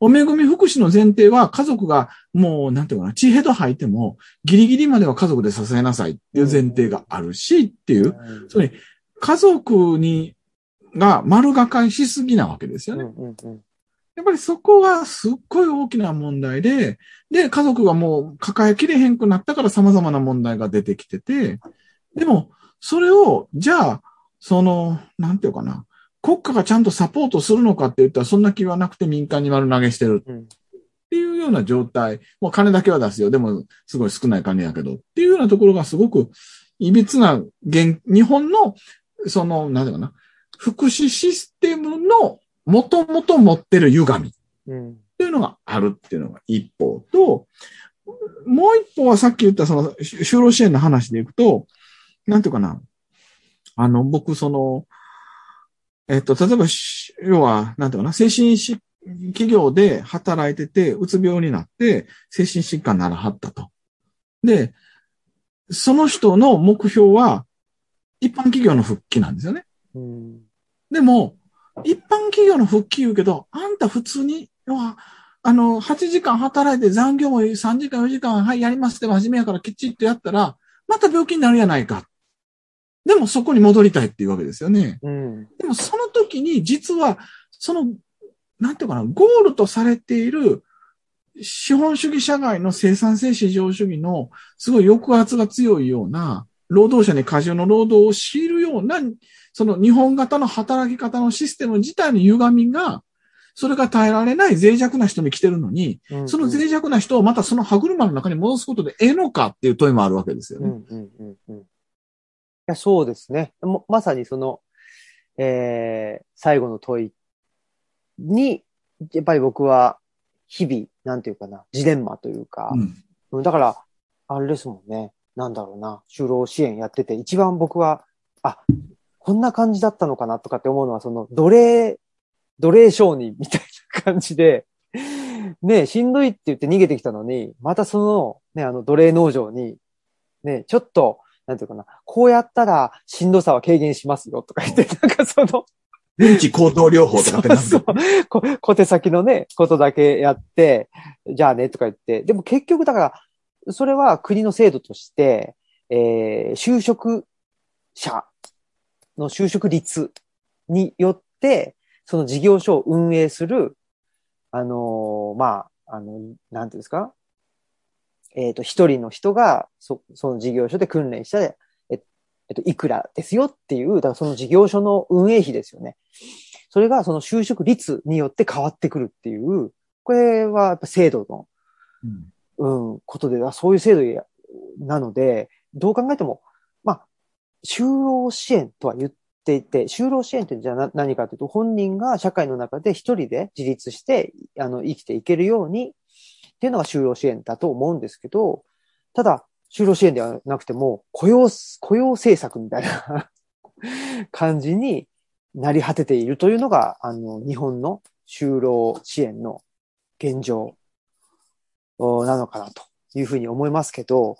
お恵み福祉の前提は家族がもう、なんていうかな、血ヘド吐いても、ギリギリまでは家族で支えなさいっていう前提があるし、っていう、うんつまり、家族に、が丸がかりしすぎなわけですよね。やっぱりそこがすっごい大きな問題で、で、家族がもう抱えきれへんくなったから様々な問題が出てきてて、でも、それを、じゃあ、その、なんていうかな、国家がちゃんとサポートするのかって言ったらそんな気はなくて民間に丸投げしてるうんっっていうような状態。もう金だけは出すよ。でも、すごい少ない金やけど。っていうようなところがすごく、いびつな、現、日本の、その、なんだかな、福祉システムの、もともと持ってる歪み。うん。っていうのがあるっていうのが一方と、もう一方はさっき言ったその就労支援の話でいくと、なんていうかな。あの、僕その、えっと、例えばし、要は、なんていうかな、精神疾企業で働いてて、うつ病になって、精神疾患ならはったと。で、その人の目標は、一般企業の復帰なんですよね。うん。でも、一般企業の復帰言うけど、あんた普通に、要は、あの、8時間働いて残業も3時間4時間、はい、やりますって真面目やからきっちりとやったら、また病気になるやないか。でもそこに戻りたいっていうわけですよね。うん。でもその時に実は、その、なんていうかな、ゴールとされている資本主義社会の生産性市場主義のすごい抑圧が強いような、労働者に過重の労働を強いるような、その日本型の働き方のシステム自体の歪みが、それが耐えられない脆弱な人に来てるのに、うんその脆弱な人をまたその歯車の中に戻すことでええのかっていう問いもあるわけですよね。うんうんうんうん。いや、そうですね。もまさにその、えー、最後の問いに、やっぱり僕は、日々、なんていうかな、ジレンマというか、うんうんだから、あれですもんね。なんだろうな、就労支援やってて、一番僕は、あ、こんな感じだったのかなとかって思うのは、その、奴隷、奴隷商人みたいな感じで、ねしんどいって言って逃げてきたのに、またその、ね、あの、奴隷農場に、ね、ちょっと、なんていうかな、こうやったらしんどさは軽減しますよとか言って、[LAUGHS] なんかその、電池高等療法とかってなんそうかそうこ小手先のね、ことだけやって、じゃあね、とか言って。でも結局だから、それは国の制度として、えー就職者の就職率によって、その事業所を運営する、あのーまあ、あの、なんていうんですか？えっ、と、一人の人が、そ、その事業所で訓練した、ええっと、いくらですよっていう、だからその事業所の運営費ですよね。それがその就職率によって変わってくるっていう、これはやっぱ制度の、うんうん、ことで、あそういう制度やなので、どう考えても、まあ、就労支援とは言っていて、就労支援ってじゃあな何かというと、本人が社会の中で一人で自立して、あの、生きていけるようにっていうのが就労支援だと思うんですけど、ただ、就労支援ではなくても、雇用、雇用政策みたいな [LAUGHS] 感じになり果てているというのが、あの、日本の就労支援の現状なのかなというふうに思いますけど、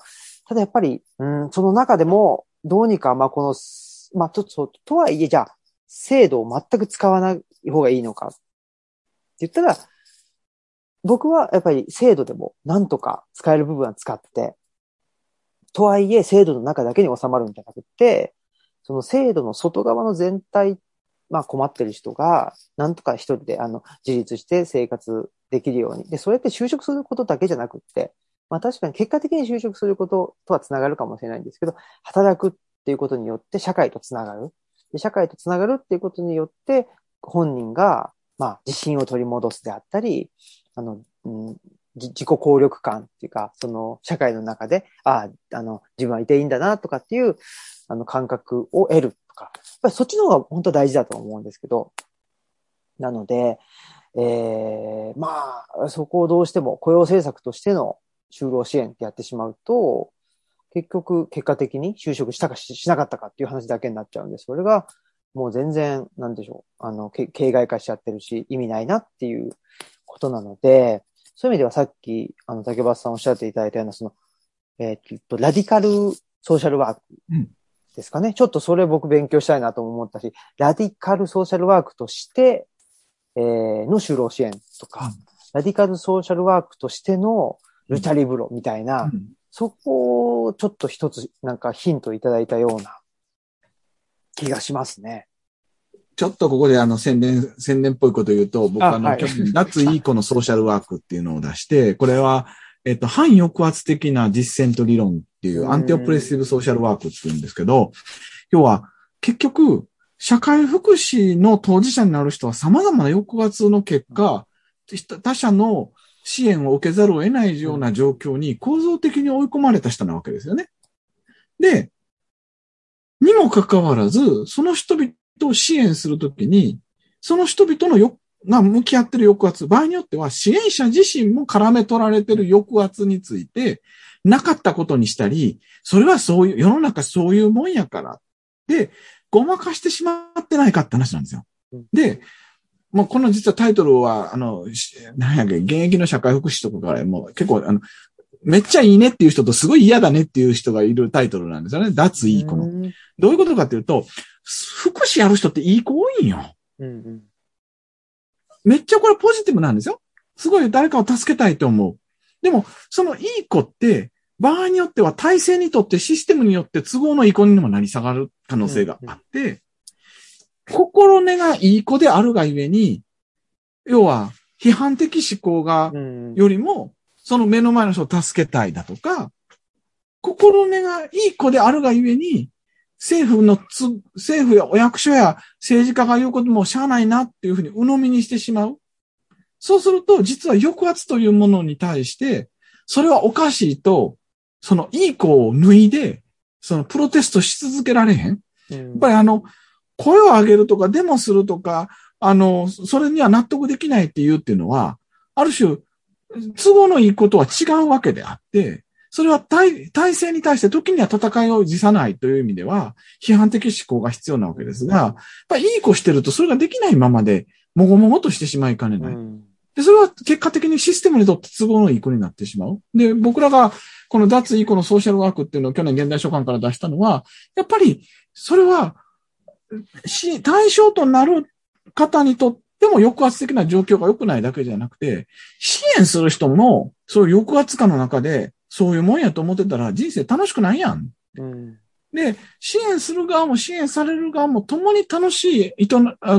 ただやっぱり、うん、その中でも、どうにか、まあ、この、まあ、と、ととはいえ、じゃあ、制度を全く使わない方がいいのかって言ったら、僕はやっぱり制度でもなんとか使える部分は使って、とはいえ制度の中だけに収まるんじゃなくて、その制度の外側の全体、まあ困ってる人が、なんとか一人であの自立して生活できるように。で、それって就職することだけじゃなくって、まあ確かに結果的に就職することとはつながるかもしれないんですけど、働くっていうことによって社会とつながる。で社会とつながるっていうことによって、本人が、まあ自信を取り戻すであったり、あの、うん、自己効力感っていうか、その社会の中で、ああ、あの、自分はいていいんだなとかっていう、あの、感覚を得るとか、やっぱりそっちの方が本当は大事だと思うんですけど、なので、ええまあ、そこをどうしても雇用政策としての就労支援ってやってしまうと、結局、結果的に就職したかししなかったかっていう話だけになっちゃうんで、それがもう全然、なんでしょう、あの、け形骸化しちゃってるし、意味ないなっていうことなので、そういう意味ではさっき、あの、竹橋さんおっしゃっていただいたような、その、えーっと、ラディカルソーシャルワークうん。ですかね。ちょっとそれ僕勉強したいなと思ったし、ラディカルソーシャルワークとして、えーの就労支援とか、ラディカルソーシャルワークとしてのルチャリブロみたいな、うん。そこをちょっと一つなんかヒントいただいたような気がしますね。ちょっとここであの宣伝、宣伝っぽいこと言うと、僕あの、い。去年、脱いい子のソーシャルワークっていうのを出して、これは、えっと、反抑圧的な実践と理論っていうう、ん。アンティオプレッシブソーシャルワークっていうんですけど、要は、結局、社会福祉の当事者になる人は様々な抑圧の結果、他者の支援を受けざるを得ないような状況に構造的に追い込まれた人なわけですよね。で、にもかかわらず、その人々を支援するときに、その人々のよ、が向き合ってる抑圧、場合によっては支援者自身も絡め取られてる抑圧について、なかったことにしたり、それはそういう、世の中そういうもんやから。で、ごまかしてしまってないかって話なんですよ。で、もうこの実はタイトルは、あの、なんやっけ、現役の社会福祉とかからもう結構、あの、めっちゃいいねっていう人とすごい嫌だねっていう人がいるタイトルなんですよね。脱いい子の。どういうことかっていうと、福祉やる人っていい子多いんよ。うんうん、めっちゃこれポジティブなんですよ。すごい誰かを助けたいと思う。でも、そのいい子って、場合によっては体制にとってシステムによって都合のいい子にもなり下がる可能性があって、心根がいい子であるがゆえに、要は批判的思考が、よりも、その目の前の人を助けたいだとか、心根がいい子であるがゆえに、政府のつ、政府やお役所や政治家が言うこともしゃあないなっていうふうに鵜呑みにしてしまう。そうすると、実は抑圧というものに対して、それはおかしいと、そのいい子を脱いで、そのプロテストし続けられへん。やっぱりあの、声を上げるとか、デモするとか、あの、それには納得できないっていうっていうのは、ある種、都合のいいことは違うわけであって、それは体体制に対して時には戦いを辞さないという意味では、批判的思考が必要なわけですが、やっぱりいい子してるとそれができないままで、もごもごとしてしまいかねない。で、それは結果的にシステムにとって都合のいい子になってしまう。で、僕らがこの脱いい子のソーシャルワークっていうのを去年現代書館から出したのは、やっぱりそれはし、対象となる方にとっても抑圧的な状況が良くないだけじゃなくて、支援する人も、そういう抑圧感の中で、そういうもんやと思ってたら人生楽しくないやん。うん、で、支援する側も支援される側も共に楽しい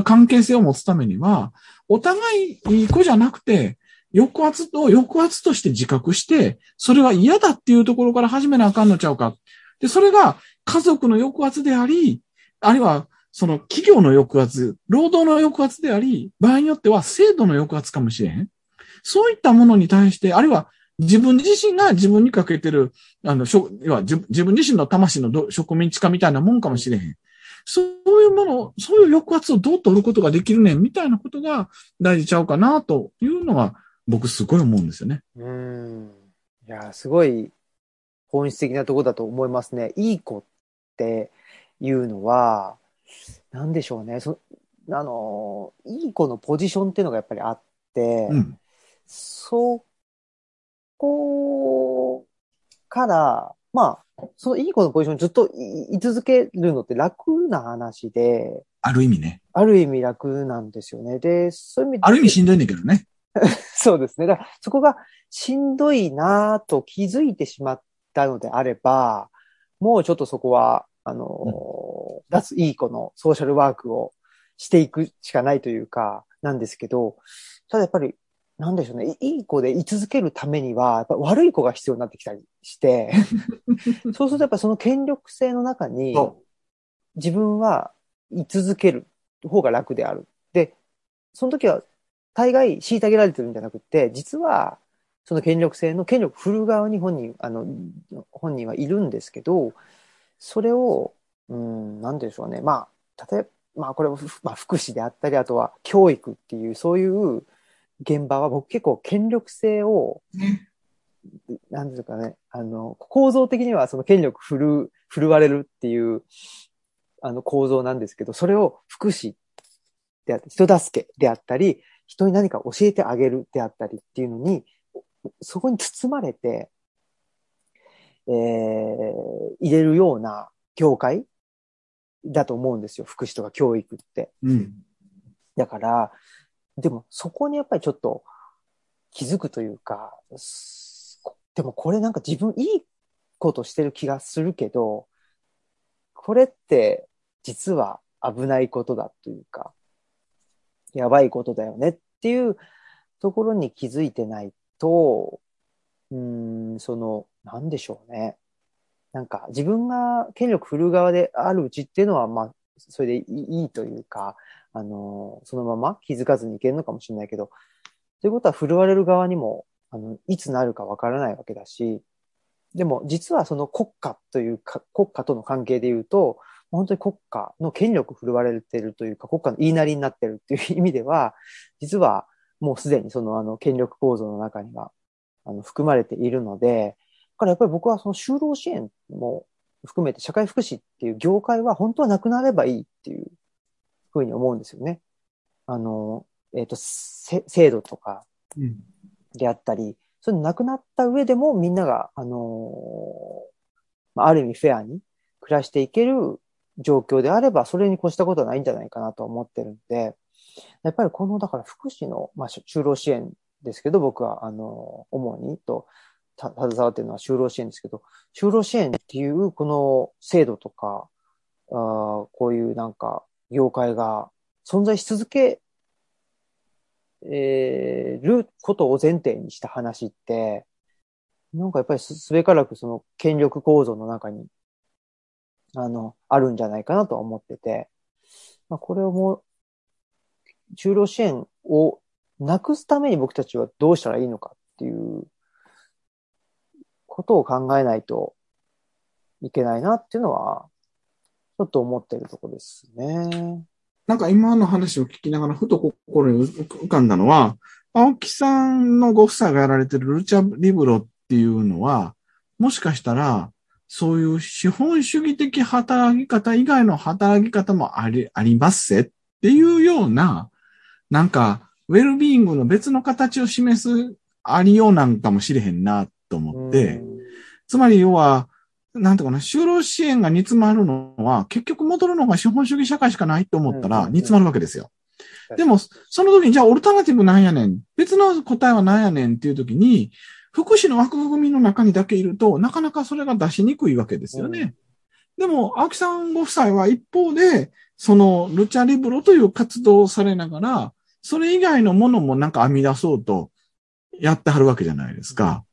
関係性を持つためには、お互いいい子じゃなくて、抑圧と抑圧として自覚して、それは嫌だっていうところから始めなあかんのちゃうか。で、それが家族の抑圧であり、あるいはその企業の抑圧、労働の抑圧であり、場合によっては制度の抑圧かもしれへん。そういったものに対して、あるいは自分自身が自分にかけてる、あの、要は自分自身の魂の植民地化みたいなもんかもしれへん。そういうもの、そういう抑圧をどう取ることができるねん、みたいなことが大事ちゃうかな、というのが、僕すごい思うんですよね。うん。いや、すごい本質的なとこだと思いますね。いい子っていうのは、なんでしょうね。そあの、いい子のポジションっていうのがやっぱりあって、うん、そこから、まあ、そのいい子のポジションにずっと居続けるのって楽な話で。ある意味ね。ある意味楽なんですよね。で、そういう意味で。ある意味しんどいんだけどね。[LAUGHS] そうですね。だからそこがしんどいなと気づいてしまったのであれば、もうちょっとそこは、あの、うん、脱いい子のソーシャルワークをしていくしかないというか、なんですけど、ただやっぱりなんでしょうね、いい子で居続けるためには、やっぱ悪い子が必要になってきたりして、[LAUGHS] そうするとやっぱその権力性の中に、自分は居続ける方が楽である。で、その時は大概虐げられてるんじゃなくて、実は、その権力性の権力振る側に本人、あの、本人はいるんですけど、それを、うん、なんでしょうね。まあ、例えば、まあこれも、まあ福祉であったり、あとは教育っていう、そういう現場は僕結構権力性を、ね、なんですかね、あの、構造的にはその権力振る、振るわれるっていう、あの構造なんですけど、それを福祉であったり、人助けであったり、人に何か教えてあげるであったりっていうのに、そこに包まれて、えー、入れるような業界だと思うんですよ。福祉とか教育って。うん、だから、でもそこにやっぱりちょっと気づくというか、でもこれなんか自分いいことしてる気がするけど、これって実は危ないことだというか、やばいことだよねっていうところに気づいてないと、うん、その、なんでしょうね。なんか自分が権力振る側であるうちっていうのは、まあ、それでいいというか、あの、そのまま気づかずにいけるのかもしれないけど、ということは振るわれる側にもあの、いつなるかわからないわけだし、でも実はその国家というか、国家との関係で言うと、本当に国家の権力振るわれてるというか、国家の言いなりになってるっていう意味では、実はもうすでにそのあの権力構造の中にはあの含まれているので、だからやっぱり僕はその就労支援も含めて社会福祉っていう業界は本当はなくなればいいっていうふうに思うんですよね。あの、えっ、ー、と、制度とかであったり、うん、それなくなった上でもみんなが、あのー、ある意味フェアに暮らしていける状況であれば、それに越したことはないんじゃないかなと思ってるんで、やっぱりこの、だから福祉の、まあ、就労支援ですけど、僕は、あの、主にと、携わってるのは就労支援ですけど、就労支援っていうこの制度とか、あこういうなんか業界が存在し続け、え、ることを前提にした話って、なんかやっぱりすべからくその権力構造の中に、あの、あるんじゃないかなと思ってて、ま、これをもう、就労支援をなくすために僕たちはどうしたらいいのかっていうことを考えないといけないなっていうのは、ちょっと思ってるとこですね。なんか今の話を聞きながらふと心に浮かんだのは、青木さんのご夫妻がやられてるルチャリブロっていうのは、もしかしたら、そういう資本主義的働き方以外の働き方もあり、ありますせっていうような、なんか、ウェルビーイングの別の形を示すありようなんかもしれへんなと思って、つまり要は、なんていうかな、就労支援が煮詰まるのは、結局戻るのが資本主義社会しかないと思ったら煮詰まるわけですよ。でも、その時に、じゃあオルタナティブなんやねん。別の答えはなんやねんっていう時に、福祉の枠組みの中にだけいると、なかなかそれが出しにくいわけですよね。でも、青木さんご夫妻は一方で、その、ルチャリブロという活動をされながら、それ以外のものもなんか編み出そうとやってはるわけじゃないですか。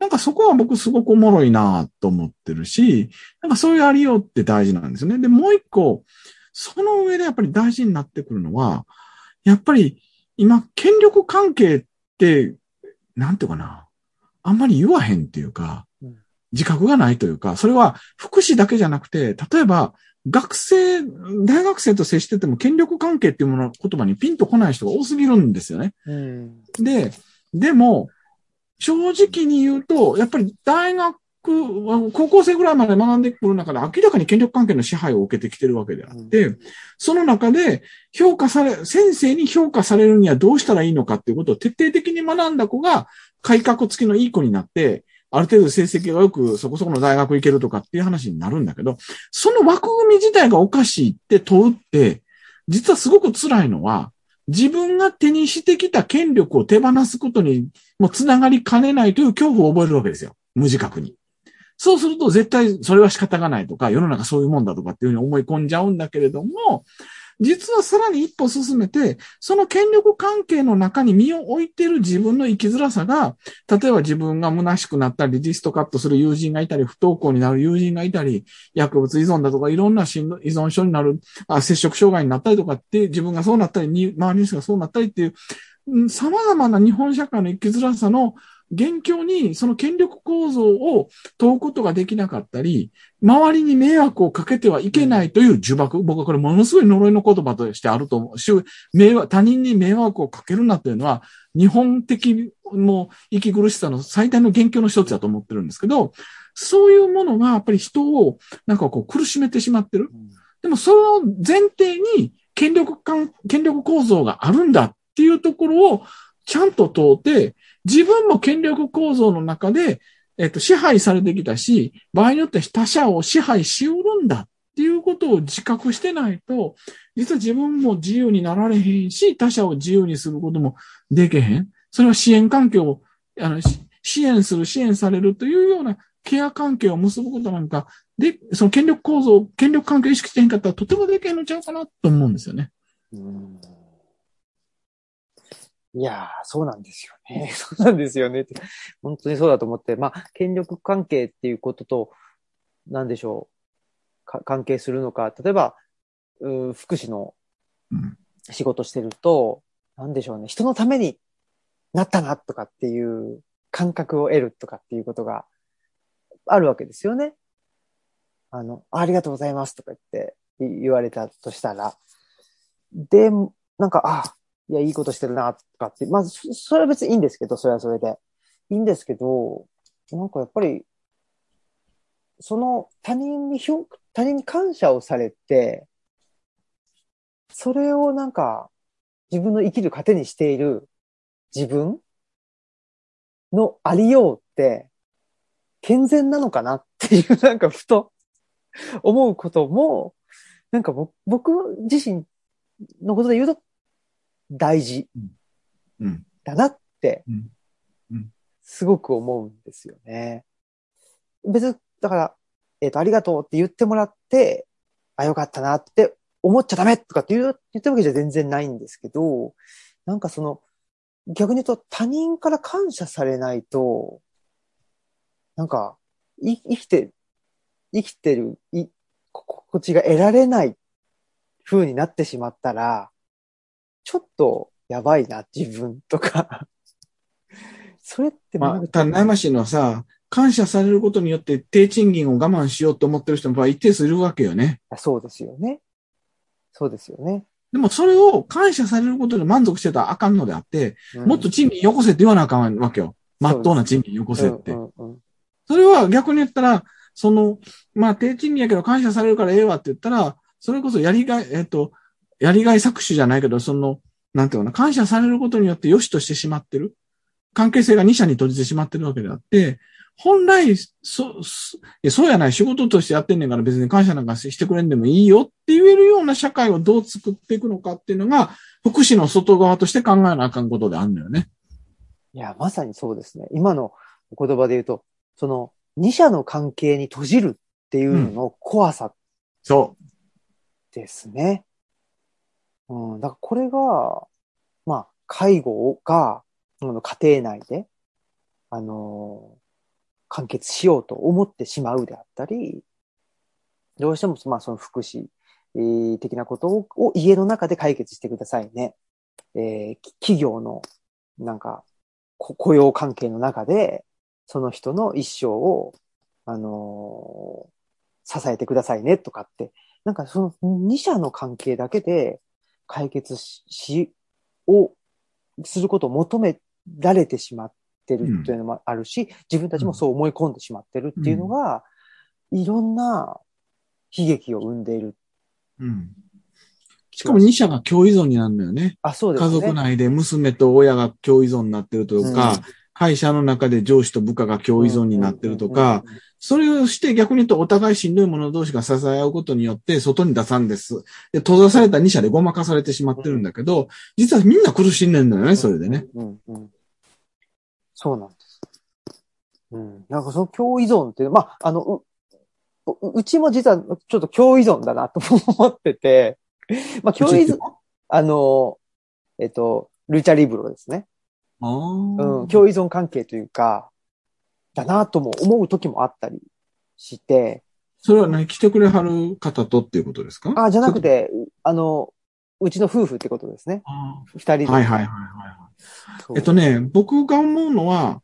なんかそこは僕すごくおもろいなと思ってるし、なんかそういうありようって大事なんですよね。で、もう一個、その上でやっぱり大事になってくるのは、やっぱり今、権力関係って、なんていうかな、あんまり言わへんっていうか、自覚がないというか、それは福祉だけじゃなくて、例えば、学生、大学生と接してても権力関係っていうもの、言葉にピンとこない人が多すぎるんですよね。うん、で、でも、正直に言うと、やっぱり大学、高校生ぐらいまで学んでくる中で明らかに権力関係の支配を受けてきてるわけであって、うん、その中で評価され、先生に評価されるにはどうしたらいいのかっていうことを徹底的に学んだ子が改革付きのいい子になって、ある程度成績がよくそこそこの大学行けるとかっていう話になるんだけど、その枠組み自体がおかしいって問うって、実はすごく辛いのは、自分が手にしてきた権力を手放すことにもつながりかねないという恐怖を覚えるわけですよ。無自覚に。そうすると絶対それは仕方がないとか、世の中そういうもんだとかっていうふうに思い込んじゃうんだけれども、実はさらに一歩進めて、その権力関係の中に身を置いている自分の生きづらさが、例えば自分が虚しくなったり、リストカットする友人がいたり、不登校になる友人がいたり、薬物依存だとか、いろんな依存症になる、あ接触障害になったりとかって、自分がそうなったり、周りの人がそうなったりっていう、様々な日本社会の生きづらさの現況にその権力構造を問うことができなかったり、周りに迷惑をかけてはいけないという呪縛、僕はこれものすごい呪いの言葉としてあると思う。迷惑他人に迷惑をかけるなというのは、日本的も息苦しさの最大の元凶の一つだと思ってるんですけど、そういうものがやっぱり人をなんかこう苦しめてしまってる。でもその前提に権力感、権力構造があるんだっていうところをちゃんと問うて、自分も権力構造の中で、えっと、支配されてきたし、場合によって他者を支配しうるんだっていうことを自覚してないと、実は自分も自由になられへんし、他者を自由にすることもできへん。それは支援環境を、あの、支援する、支援されるというようなケア関係を結ぶことなんか、で、その権力構造、権力関係意識してへんかったらとてもできへんのちゃうかなと思うんですよね。うんいやー、そうなんですよね。[LAUGHS] そうなんですよね。本当にそうだと思って、まあ、権力関係っていうことと、なんでしょう、か関係するのか。例えば、う福祉の仕事してると、うん、なんでしょうね、人のためになったなとかっていう感覚を得るとかっていうことがあるわけですよね。あの、ありがとうございますとか言って言われたとしたら。で、なんか、あ、いや、いいことしてるな、とかって、まず、それは別にいいんですけど、それはそれで。いいんですけど、なんかやっぱり、その他人に評、他人に感謝をされて、それをなんか、自分の生きる糧にしている自分のありようって、健全なのかなっていう、[LAUGHS] なんかふと思うことも、なんか僕自身のことで言うと大事。うん。だなって。すごく思うんですよね。別に、だから、えっ、と、ありがとうって言ってもらって、あ、よかったなって思っちゃダメとかって言う言ってるわけじゃ全然ないんですけど、なんかその、逆に言うと他人から感謝されないと、なんか、い生きて、生きてる、い、こ心地が得られない風になってしまったら、ちょっとやばいな、自分とか。[LAUGHS] それってまあ、悩ましいのはさ、感謝されることによって低賃金を我慢しようと思ってる人も一定数いるわけよね。そうですよね。そうですよね。でもそれを感謝されることで満足してたらあかんのであって、うんもっと賃金よこせって言わなあかんわけよ。まっとうな賃金よこせって。うんうんうんそれは逆に言ったら、その、まあ低賃金やけど感謝されるからええわって言ったら、それこそやりがい、えっと、やりがい搾取じゃないけど、その、なんていうのかな、感謝されることによって良しとしてしまってる。関係性が二者に閉じてしまってるわけであって、本来、そ、そいやそうやない、仕事としてやってんねんから別に感謝なんかしてくれんでもいいよって言えるような社会をどう作っていくのかっていうのが、福祉の外側として考えなあかんことであるんだよね。いや、まさにそうですね。今の言葉で言うと、その、二者の関係に閉じるっていうのの怖さそですね。うん、だからこれが、まあ、介護が、あの家庭内で、あのー完結しようと思ってしまうであったり、どうしても、まあ、その福祉、えー的なことをを家の中で解決してくださいね。えー企業の、なんか、雇用関係の中で、その人の一生を、あのー支えてくださいねとかって、なんかその二者の関係だけで解決し、しをすることを求められてしまってるっていうのもあるし、自分たちもそう思い込んでしまってるっていうのが、いろんな悲劇を生んでいる。う。うん。しかも二者が共依存になるんだよね。あ、そうです家ね。族内で娘と親が共依存になってるとか、うん会社の中で上司と部下が共依存になってるとか、それをして逆に言うとお互いしんどい者同士が支え合うことによって外に出さんです。で、閉ざされた二者でごまかされてしまってるんだけど、実はみんな苦しんでんだよね、それでね。。うんうんうんそうなんです。うん。なんかその共依存っていう、まあ、あの、う、ううちも実はちょっと共依存だなと思ってて、まあ、共依存、あの、えっと、ルチャリブロですね。あうん、あ。共依存関係というか、だなとも思う時もあったりして、それは何来てくれはる方とっていうことですか？あ、じゃなく。て、あの、うちの夫婦ってことですね。あ二人で。ーはいはいはいはい。えっとね、僕が思うのは、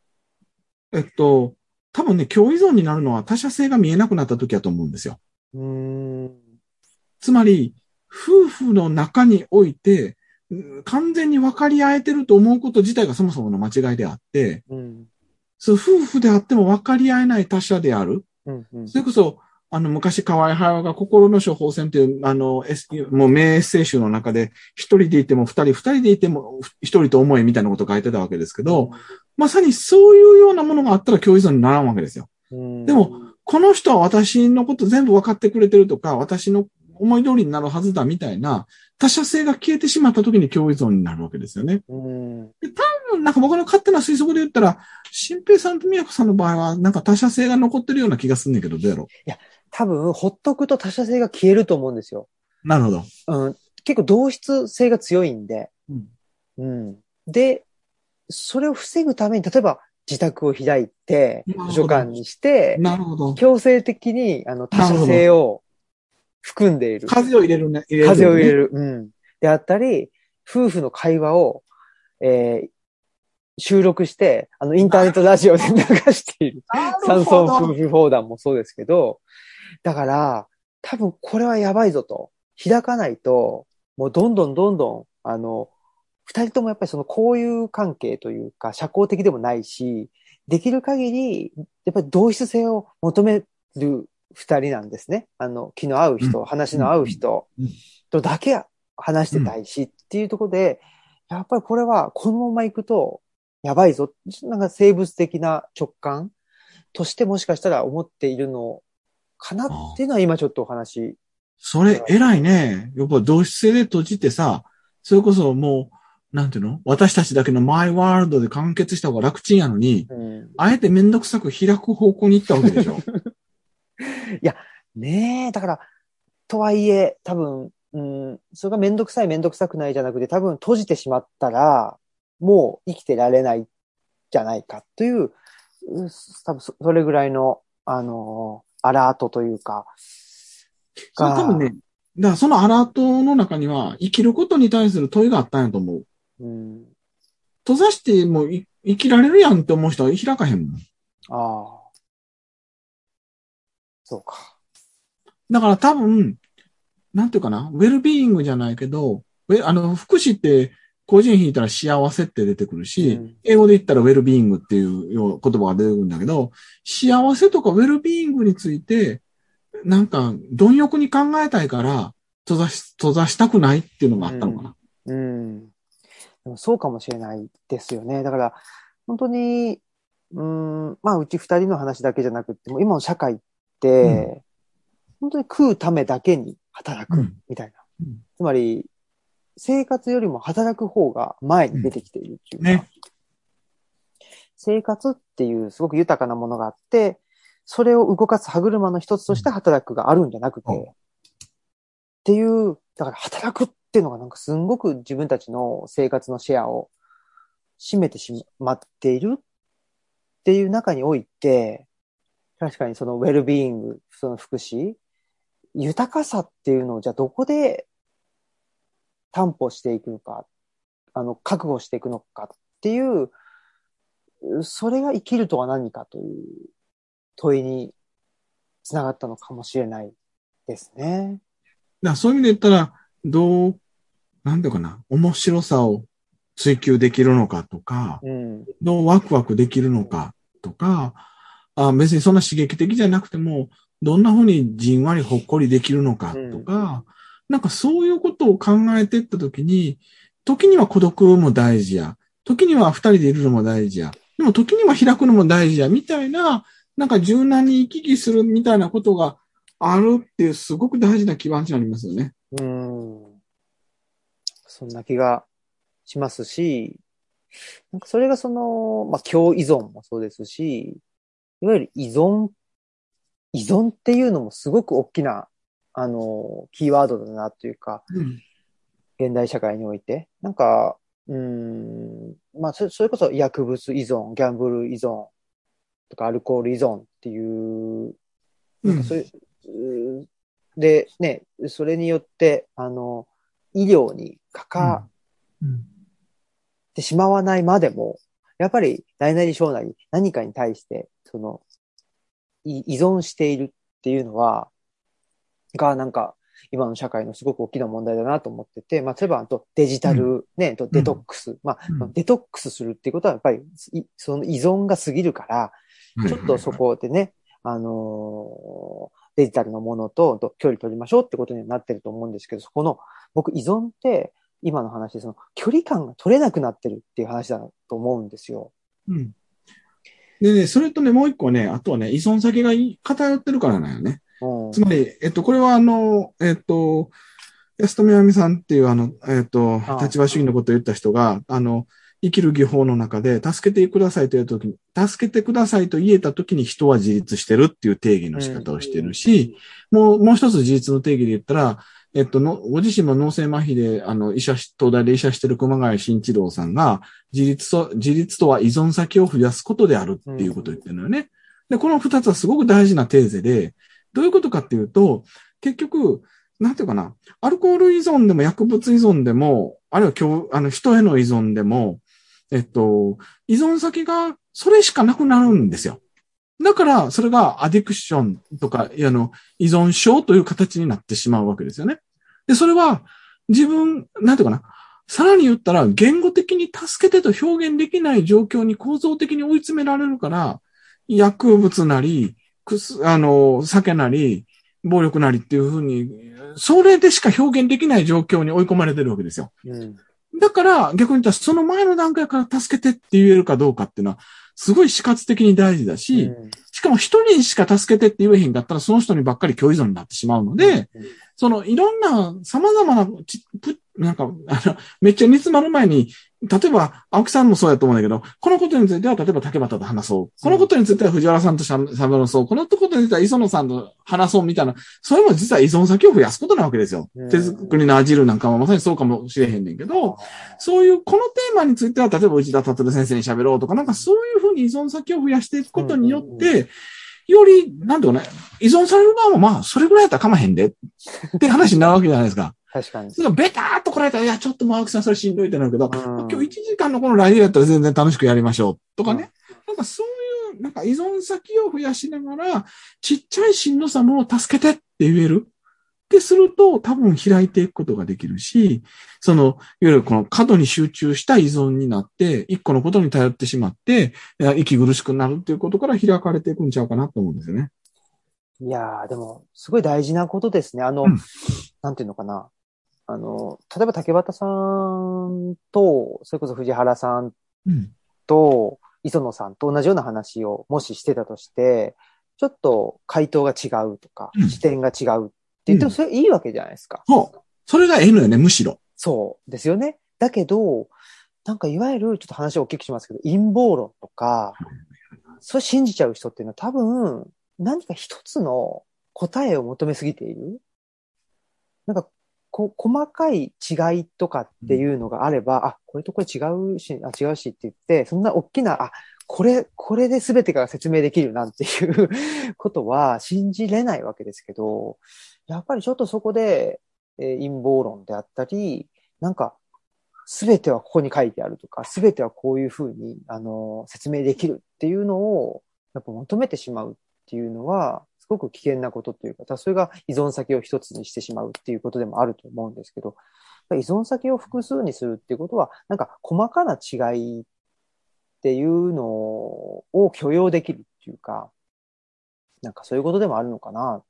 えっと、多分ね、共依存になるのは他者性が見えなくなった時だと思うんですよ。うーん。つまり、夫婦の中において、うん完全に分かり合えてると思うこと自体がそもそもの間違いであって、うん。そう夫婦であっても分かり合えない他者である。うん。うんそれこそ、あの、昔、河合隼が心の処方箋という、あの、エスもう名エッセイ集の中で、一人でいても二人、二人でいても一人と思えみたいなことを書いてたわけですけど、まさにそういうようなものがあったら共依存にならんわけですよ。うんでも、この人は私のこと全部分かってくれてるとか、私の思い通りになるはずだみたいな、他者性が消えてしまった時に共依存になるわけですよね。うん。なんか僕の勝手な推測で言ったら、新平さんと宮子さんの場合は、なんか他者性が残ってるような気がするんだけど、どうやろ多分、ほっとくと他者性が消えると思うんですよ。うなるほど。うん。結構同質性が強いんで。うんうん。で、それを防ぐために、例えば自宅を開いて図書館にして、なるほど。強制的に、あの、他者性を含んでいる。風を入れるね。入れる、風を入れる。うん。であったり、夫婦の会話を、えー収録して、あの、インターネットラジオで流している。[LAUGHS] 山村夫婦砲弾もそうですけど、だから、多分これはやばいぞと。開かないと、もうどんどんどんどん、あの、二人ともやっぱりその交友関係というか、社交的でもないし、できる限り、やっぱり同質性を求める二人なんですね。あの、気の合う人、うん話の合う人うんとだけ話してたいしっていうところで、やっぱりこれはこのまま行くと、やばいぞ。なんか生物的な直感としてもしかしたら思っているのかなっていうのは今ちょっとお話。それ、偉いね。やっぱ同質性で閉じてさ、それこそもう、なんていうの？私たちだけのマイワールドで完結した方が楽ちんやのに、うん、あえてめんどくさく開く方向に行ったわけでしょ。[LAUGHS] [LAUGHS] ねえ、だから、とはいえ、多分、うん、それがめんどくさいめんどくさくないじゃなくて、多分閉じてしまったら、もう生きてられないじゃないかという、う多分そそれぐらいの、あのアラートというか、そう多分ね、だからそのアラートの中には生きることに対する問いがあったんやと思う。うん、閉ざしてもい生きられるやんって思う人は開かへんもん。ああ。そうか。だから多分、なんていうかな、ウェルビーイングじゃないけど、あの、福祉って、個人引いたら幸せって出てくるし、うん英語で言ったらウェルビーイングっていう言葉が出てくるんだけど、幸せとかウェルビーイングについて、なんか、貪欲に考えたいから、閉ざし、閉ざしたくないっていうのがあったのかな。うん。でもそうかもしれないですよね。だから、本当に、うん、まあ、うち二人の話だけじゃなくても、今の社会って、本当に食うためだけに働くうん。みたいな。うん。つまり、生活よりも働く方が前に出てきているっていうか、ね。生活っていうすごく豊かなものがあって、それを動かす歯車の一つとして働くがあるんじゃなくて、うん。っていう、だから働くっていうのがなんかすんごく自分たちの生活のシェアを占めてしまっているっていう中において、確かにそのウェルビーイング、その福祉、豊かさっていうのをじゃあどこで担保していくのか、あの、覚悟していくのかっていう、それが生きるとは何かという問いにつながったのかもしれないですね。だそういう意味で言ったら、どう、なんていうかな、面白さを追求できるのかとか、うん。どうワクワクできるのかとか、あ別にそんな刺激的じゃなくても、どんな風にじんわりほっこりできるのかとか、なんかそういうことを考えていったときに、時には孤独も大事や、時には二人でいるのも大事や、でも時には開くのも大事や、みたいな、なんか柔軟に行き来するみたいなことがあるっていうすごく大事な基盤になりますよね。うん。そんな気がしますし、なんかそれがその、まあ、共依存もそうですし、いわゆる依存、依存っていうのもすごく大きな、あの、キーワードだなというか、うん。現代社会において。なんか、うん、まあそ、それこそ薬物依存、ギャンブル依存とかアルコール依存っていう、なんかそういう、うで、ね、それによって、あの、医療にかかうんってしまわないまでも、やっぱり大なり小なり何かに対して、その、い依存しているっていうのは、が、なんか、今の社会のすごく大きな問題だなと思ってて、まあ、例えば、あとデジタル、ね、とデトックス。まあ、うん。デトックスするっていうことは、やっぱり、いその依存が過ぎるから、ちょっとそこでね、あのーデジタルのものとと距離取りましょうってことにはなってると思うんですけど、そこの、僕依存って、今の話でその距離感が取れなくなってるっていう話だと思うんですよ。うん。でね、それとね、もう一個ね、あとはね、依存先がい偏ってるからなんよね。うん。つまり、えっと、これはあの、えっと、安富亜美さんっていうあの、えっと立場主義のことを言った人が、あの、生きる技法の中で、助けてくださいというときに、助けてくださいと言えたときに人は自立してるっていう定義の仕方をしてるし、もう、もう一つ自立の定義で言ったら、えっと、の、ご自身も脳性麻痺で、あの、医者し、東大で医者してる熊谷慎一郎さんが、自立と、自立とは依存先を増やすことであるっていうことを言ってるのよね。で、この二つはすごく大事なテーゼで、どういうことかっていうと、結局、なんていうかな、アルコール依存でも薬物依存でも、あるいは今日、あの、人への依存でも、えっと、依存先がそれしかなくなるんですよ。だから、それがアディクションとか、あの、依存症という形になってしまうわけですよね。で、それは、自分、なんていうかな。さらに言ったら、言語的に助けてと表現できない状況に構造的に追い詰められるから、薬物なり、くす、あの、酒なり、暴力なりっていうふうに、それでしか表現できない状況に追い込まれてるわけですよ。うん。だから、逆に言ったら、その前の段階から助けてって言えるかどうかっていうのは、すごい死活的に大事だし、うん。しかも一人にしか助けてって言えへんかったら、その人にばっかり共依存になってしまうので、、そのいろんな様々ななんか、あの、めっちゃ煮詰まる前に、例えば、青木さんもそうやと思うんだけど、このことについては、例えば竹俣と話そう。このことについては藤原さんとしゃべろそう。このことについては磯野さんと話そうみたいな、それも実は依存先を増やすことなわけですよ。うん手作りのアジルなんかもまさにそうかもしれへんねんけど、そういう、このテーマについては、例えば内田達先生に喋ろうとか、なんかそういうふうに依存先を増やしていくことによって、より、なんていうかね、依存される側もまあ、それぐらいやったらかまへんで、って話になるわけじゃないですか。確かに。それがベターっと来られたら、いや、ちょっともう青木さんそれしんどいってなるけど、うん今日1時間のこのライブやったら全然楽しくやりましょう。とかね。なんかそういう、なんか依存先を増やしながら、ちっちゃいしんどさも助けてって言える。ってすると、多分開いていくことができるし、その、いわゆるこの過度に集中した依存になって、一個のことに頼ってしまって、息苦しくなるっていうことから開かれていくんちゃうかなと思うんですよね。いやー、でも、すごい大事なことですね。あの、うんなんていうのかな。あの、例えば竹俣さんと、それこそ藤原さんうん。と磯野さんと同じような話をもししてたとして、ちょっと回答が違うとか、うん視点が違うって言ってもそれいいわけじゃないですか。そう。それが N よね、むしろ。そうですよね。だけど、なんかいわゆるちょっと話をお聞きしますけど、陰謀論とか、それ信じちゃう人っていうのは多分何か一つの答えを求めすぎている。なんかこ細かい違いとかっていうのがあれば、あ、これとこれ違うし、あ、違うしって言って、そんな大きな、あ、これ、これで全てが説明できるなんていうことは信じれないわけですけど、やっぱりちょっとそこで、えー陰謀論であったり、なんか、すべてはここに書いてあるとか、すべてはこういうふうに、あの、説明できるっていうのを、やっぱ求めてしまうっていうのは、すごく危険なことというか、ただそれが依存先を一つにしてしまうっていうことでもあると思うんですけど、依存先を複数にするっていうことは、なんか細かな違いっていうのを許容できるっていうか、なんかそういうことでもあるのかな。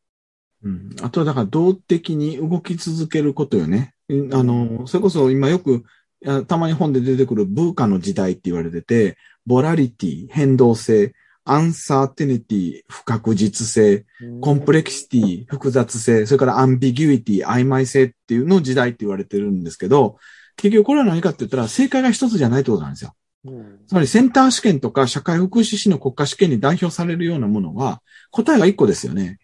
うん。あとはだから動的に動き続けることよね。あの、それこそ今よく、たまに本で出てくる VUCA の時代って言われてて、 volatility、変動性、 uncertainty、不確実性、 complexity、複雑性、それから ambiguity、曖昧性っていうのを時代って言われてるんですけど、結局これは何かって言ったら正解が一つじゃないってことなんですよ。うんつまりセンター試験とか社会福祉士の国家試験に代表されるようなものは答えが一個ですよね。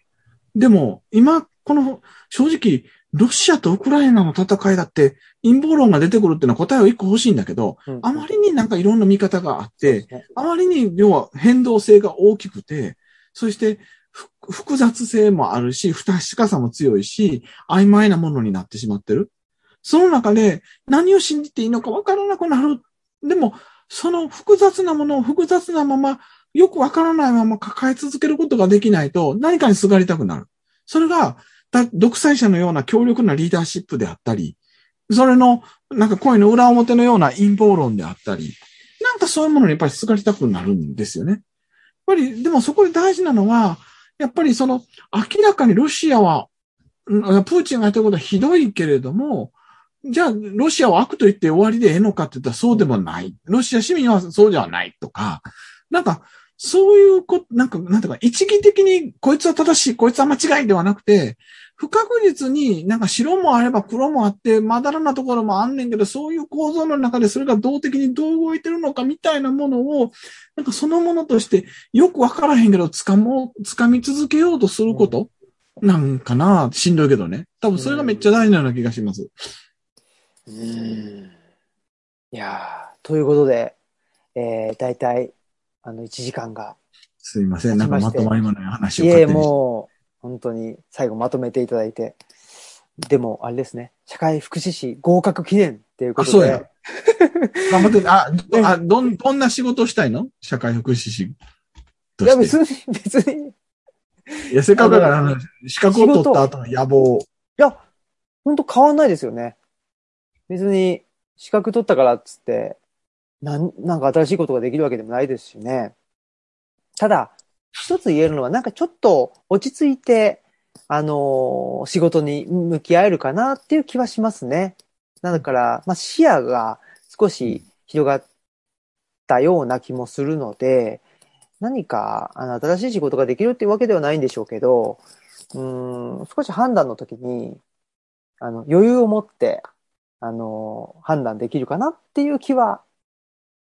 でも今、この正直、ロシアとウクライナの戦いだって陰謀論が出てくるっていうのは答えを一個欲しいんだけど、うんあまりになんかいろんな見方があって、ねあまりに要は変動性が大きくて、そしてふ複雑性もあるし、不確かさも強いし、曖昧なものになってしまってる。その中で何を信じていいのかわからなくなる。でも、その複雑なものを複雑なまま、よくわからないまま抱え続けることができないと何かにすがりたくなる。それが、だ独裁者のような強力なリーダーシップであったり、それの、なんか声の裏表のような陰謀論であったり、なんかそういうものにやっぱりすがりたくなるんですよね。やっぱり、でもそこで大事なのは、やっぱりその、明らかにロシアは、プーチンがやってることはひどいけれども、じゃあ、ロシアを悪と言って終わりでええのかって言ったらそうでもない。ロシア市民はそうではないとか、なんか、そういうこと、なんか、なんていうか、一義的にこいつは正しい、こいつは間違いではなくて、不確実になんか白もあれば黒もあって、まだらなところもあんねんけど、そういう構造の中でそれが動的にどう動いてるのかみたいなものを、なんかそのものとしてよくわからへんけど、掴もう、掴み続けようとすることなんかな、しんどいけどね。多分それがめっちゃ大事なような気がします。うんいやーということで、えー、大体、あの、1時間が。すいません。なんかまとまりもない話をいえ、もう、本当に最後まとめていただいて。でも、あれですね。社会福祉士合格記念っていうことで。あそうや。頑張って、あ、どあどん、どんな仕事をしたいの？社会福祉士といや、して。別に、別に。いや、せっかくだから、あの、資格を取った後の野望。いや、ほんと変わんないですよね。別に、資格取ったからっつって、なん、なんか新しいことができるわけでもないですしね。ただ、一つ言えるのは、なんかちょっと落ち着いて、あのー仕事に向き合えるかなっていう気はしますね。だから、まあ、視野が少し広がったような気もするので、何か、あの、新しい仕事ができるっていうわけではないんでしょうけど、うん、少し判断の時に、あの、余裕を持って、あの、判断できるかなっていう気は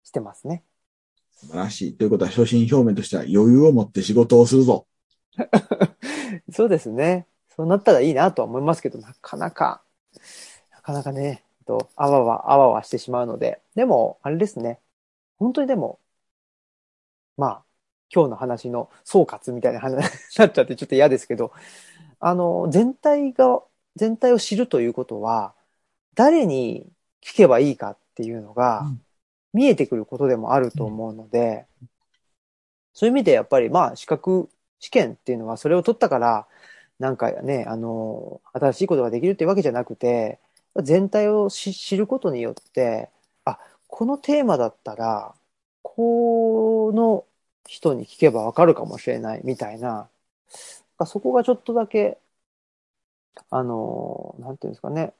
してますね。素晴らしい。ということは、初心表明としては余裕を持って仕事をするぞ。[LAUGHS] そうですね。そうなったらいいなとは思いますけど、なかなか、なかなかね、と、あわわ、あわわしてしまうので。でも、あれですね。本当にでも、まあ、今日の話の総括みたいな話になっちゃってちょっと嫌ですけど、あの、全体が、全体を知るということは、誰に聞けばいいかっていうのがうん、見えてくることでもあると思うので、そういう意味でやっぱりまあ資格試験っていうのはそれを取ったから、なんかね、あの、新しいことができるっていうわけじゃなくて、全体を知ることによって、あ、このテーマだったら、この人に聞けばわかるかもしれないみたいな、そこがちょっとだけ、あの、なんていうんですかね、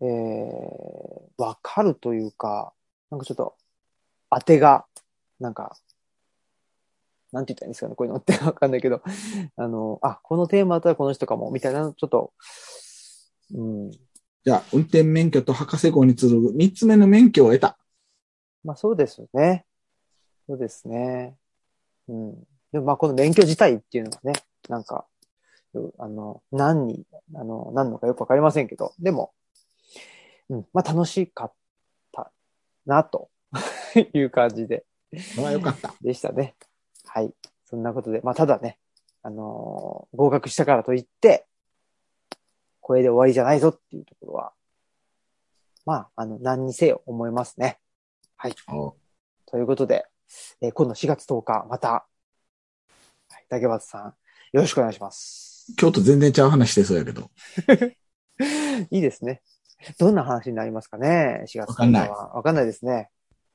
えー、わかるというか、なんかちょっと、当てが、なんか、なんて言ったらいいんですかね、こういうのってわかんないけど、[LAUGHS] あの、あ、このテーマだったらこの人かも、みたいなの、ちょっと、うん、じゃあ、運転免許と博士号に次ぐ三つ目の免許を得た。まあそうですね。そうですね。うん。でもまあこの免許自体っていうのがね、なんか、うあの、何に、あの、何のかよくわかりませんけど、でも、うん、まあ楽しかったな、と [LAUGHS] いう感じで、それはよかった。でしたね。はい。そんなことで、まあただね、あのー合格したからといって、これで終わりじゃないぞっていうところは、まあ、あの、何にせよ思いますね。はい。おということで、えー今度4月10日、また、はい、竹松さん、よろしくお願いします。京都全然ちゃう話してそうやけど。[LAUGHS] いいですね。どんな話になりますかね ?4 月10わかんない。わかんないですね。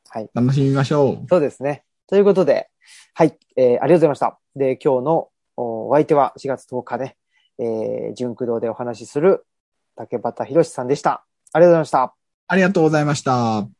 はい。楽しみましょう。そうですね。ということで、はい、えーありがとうございました。で、今日のおお相手は4月10日ね、えー、純駆動でお話しする竹端博さんでした。ありがとうございました。ありがとうございました。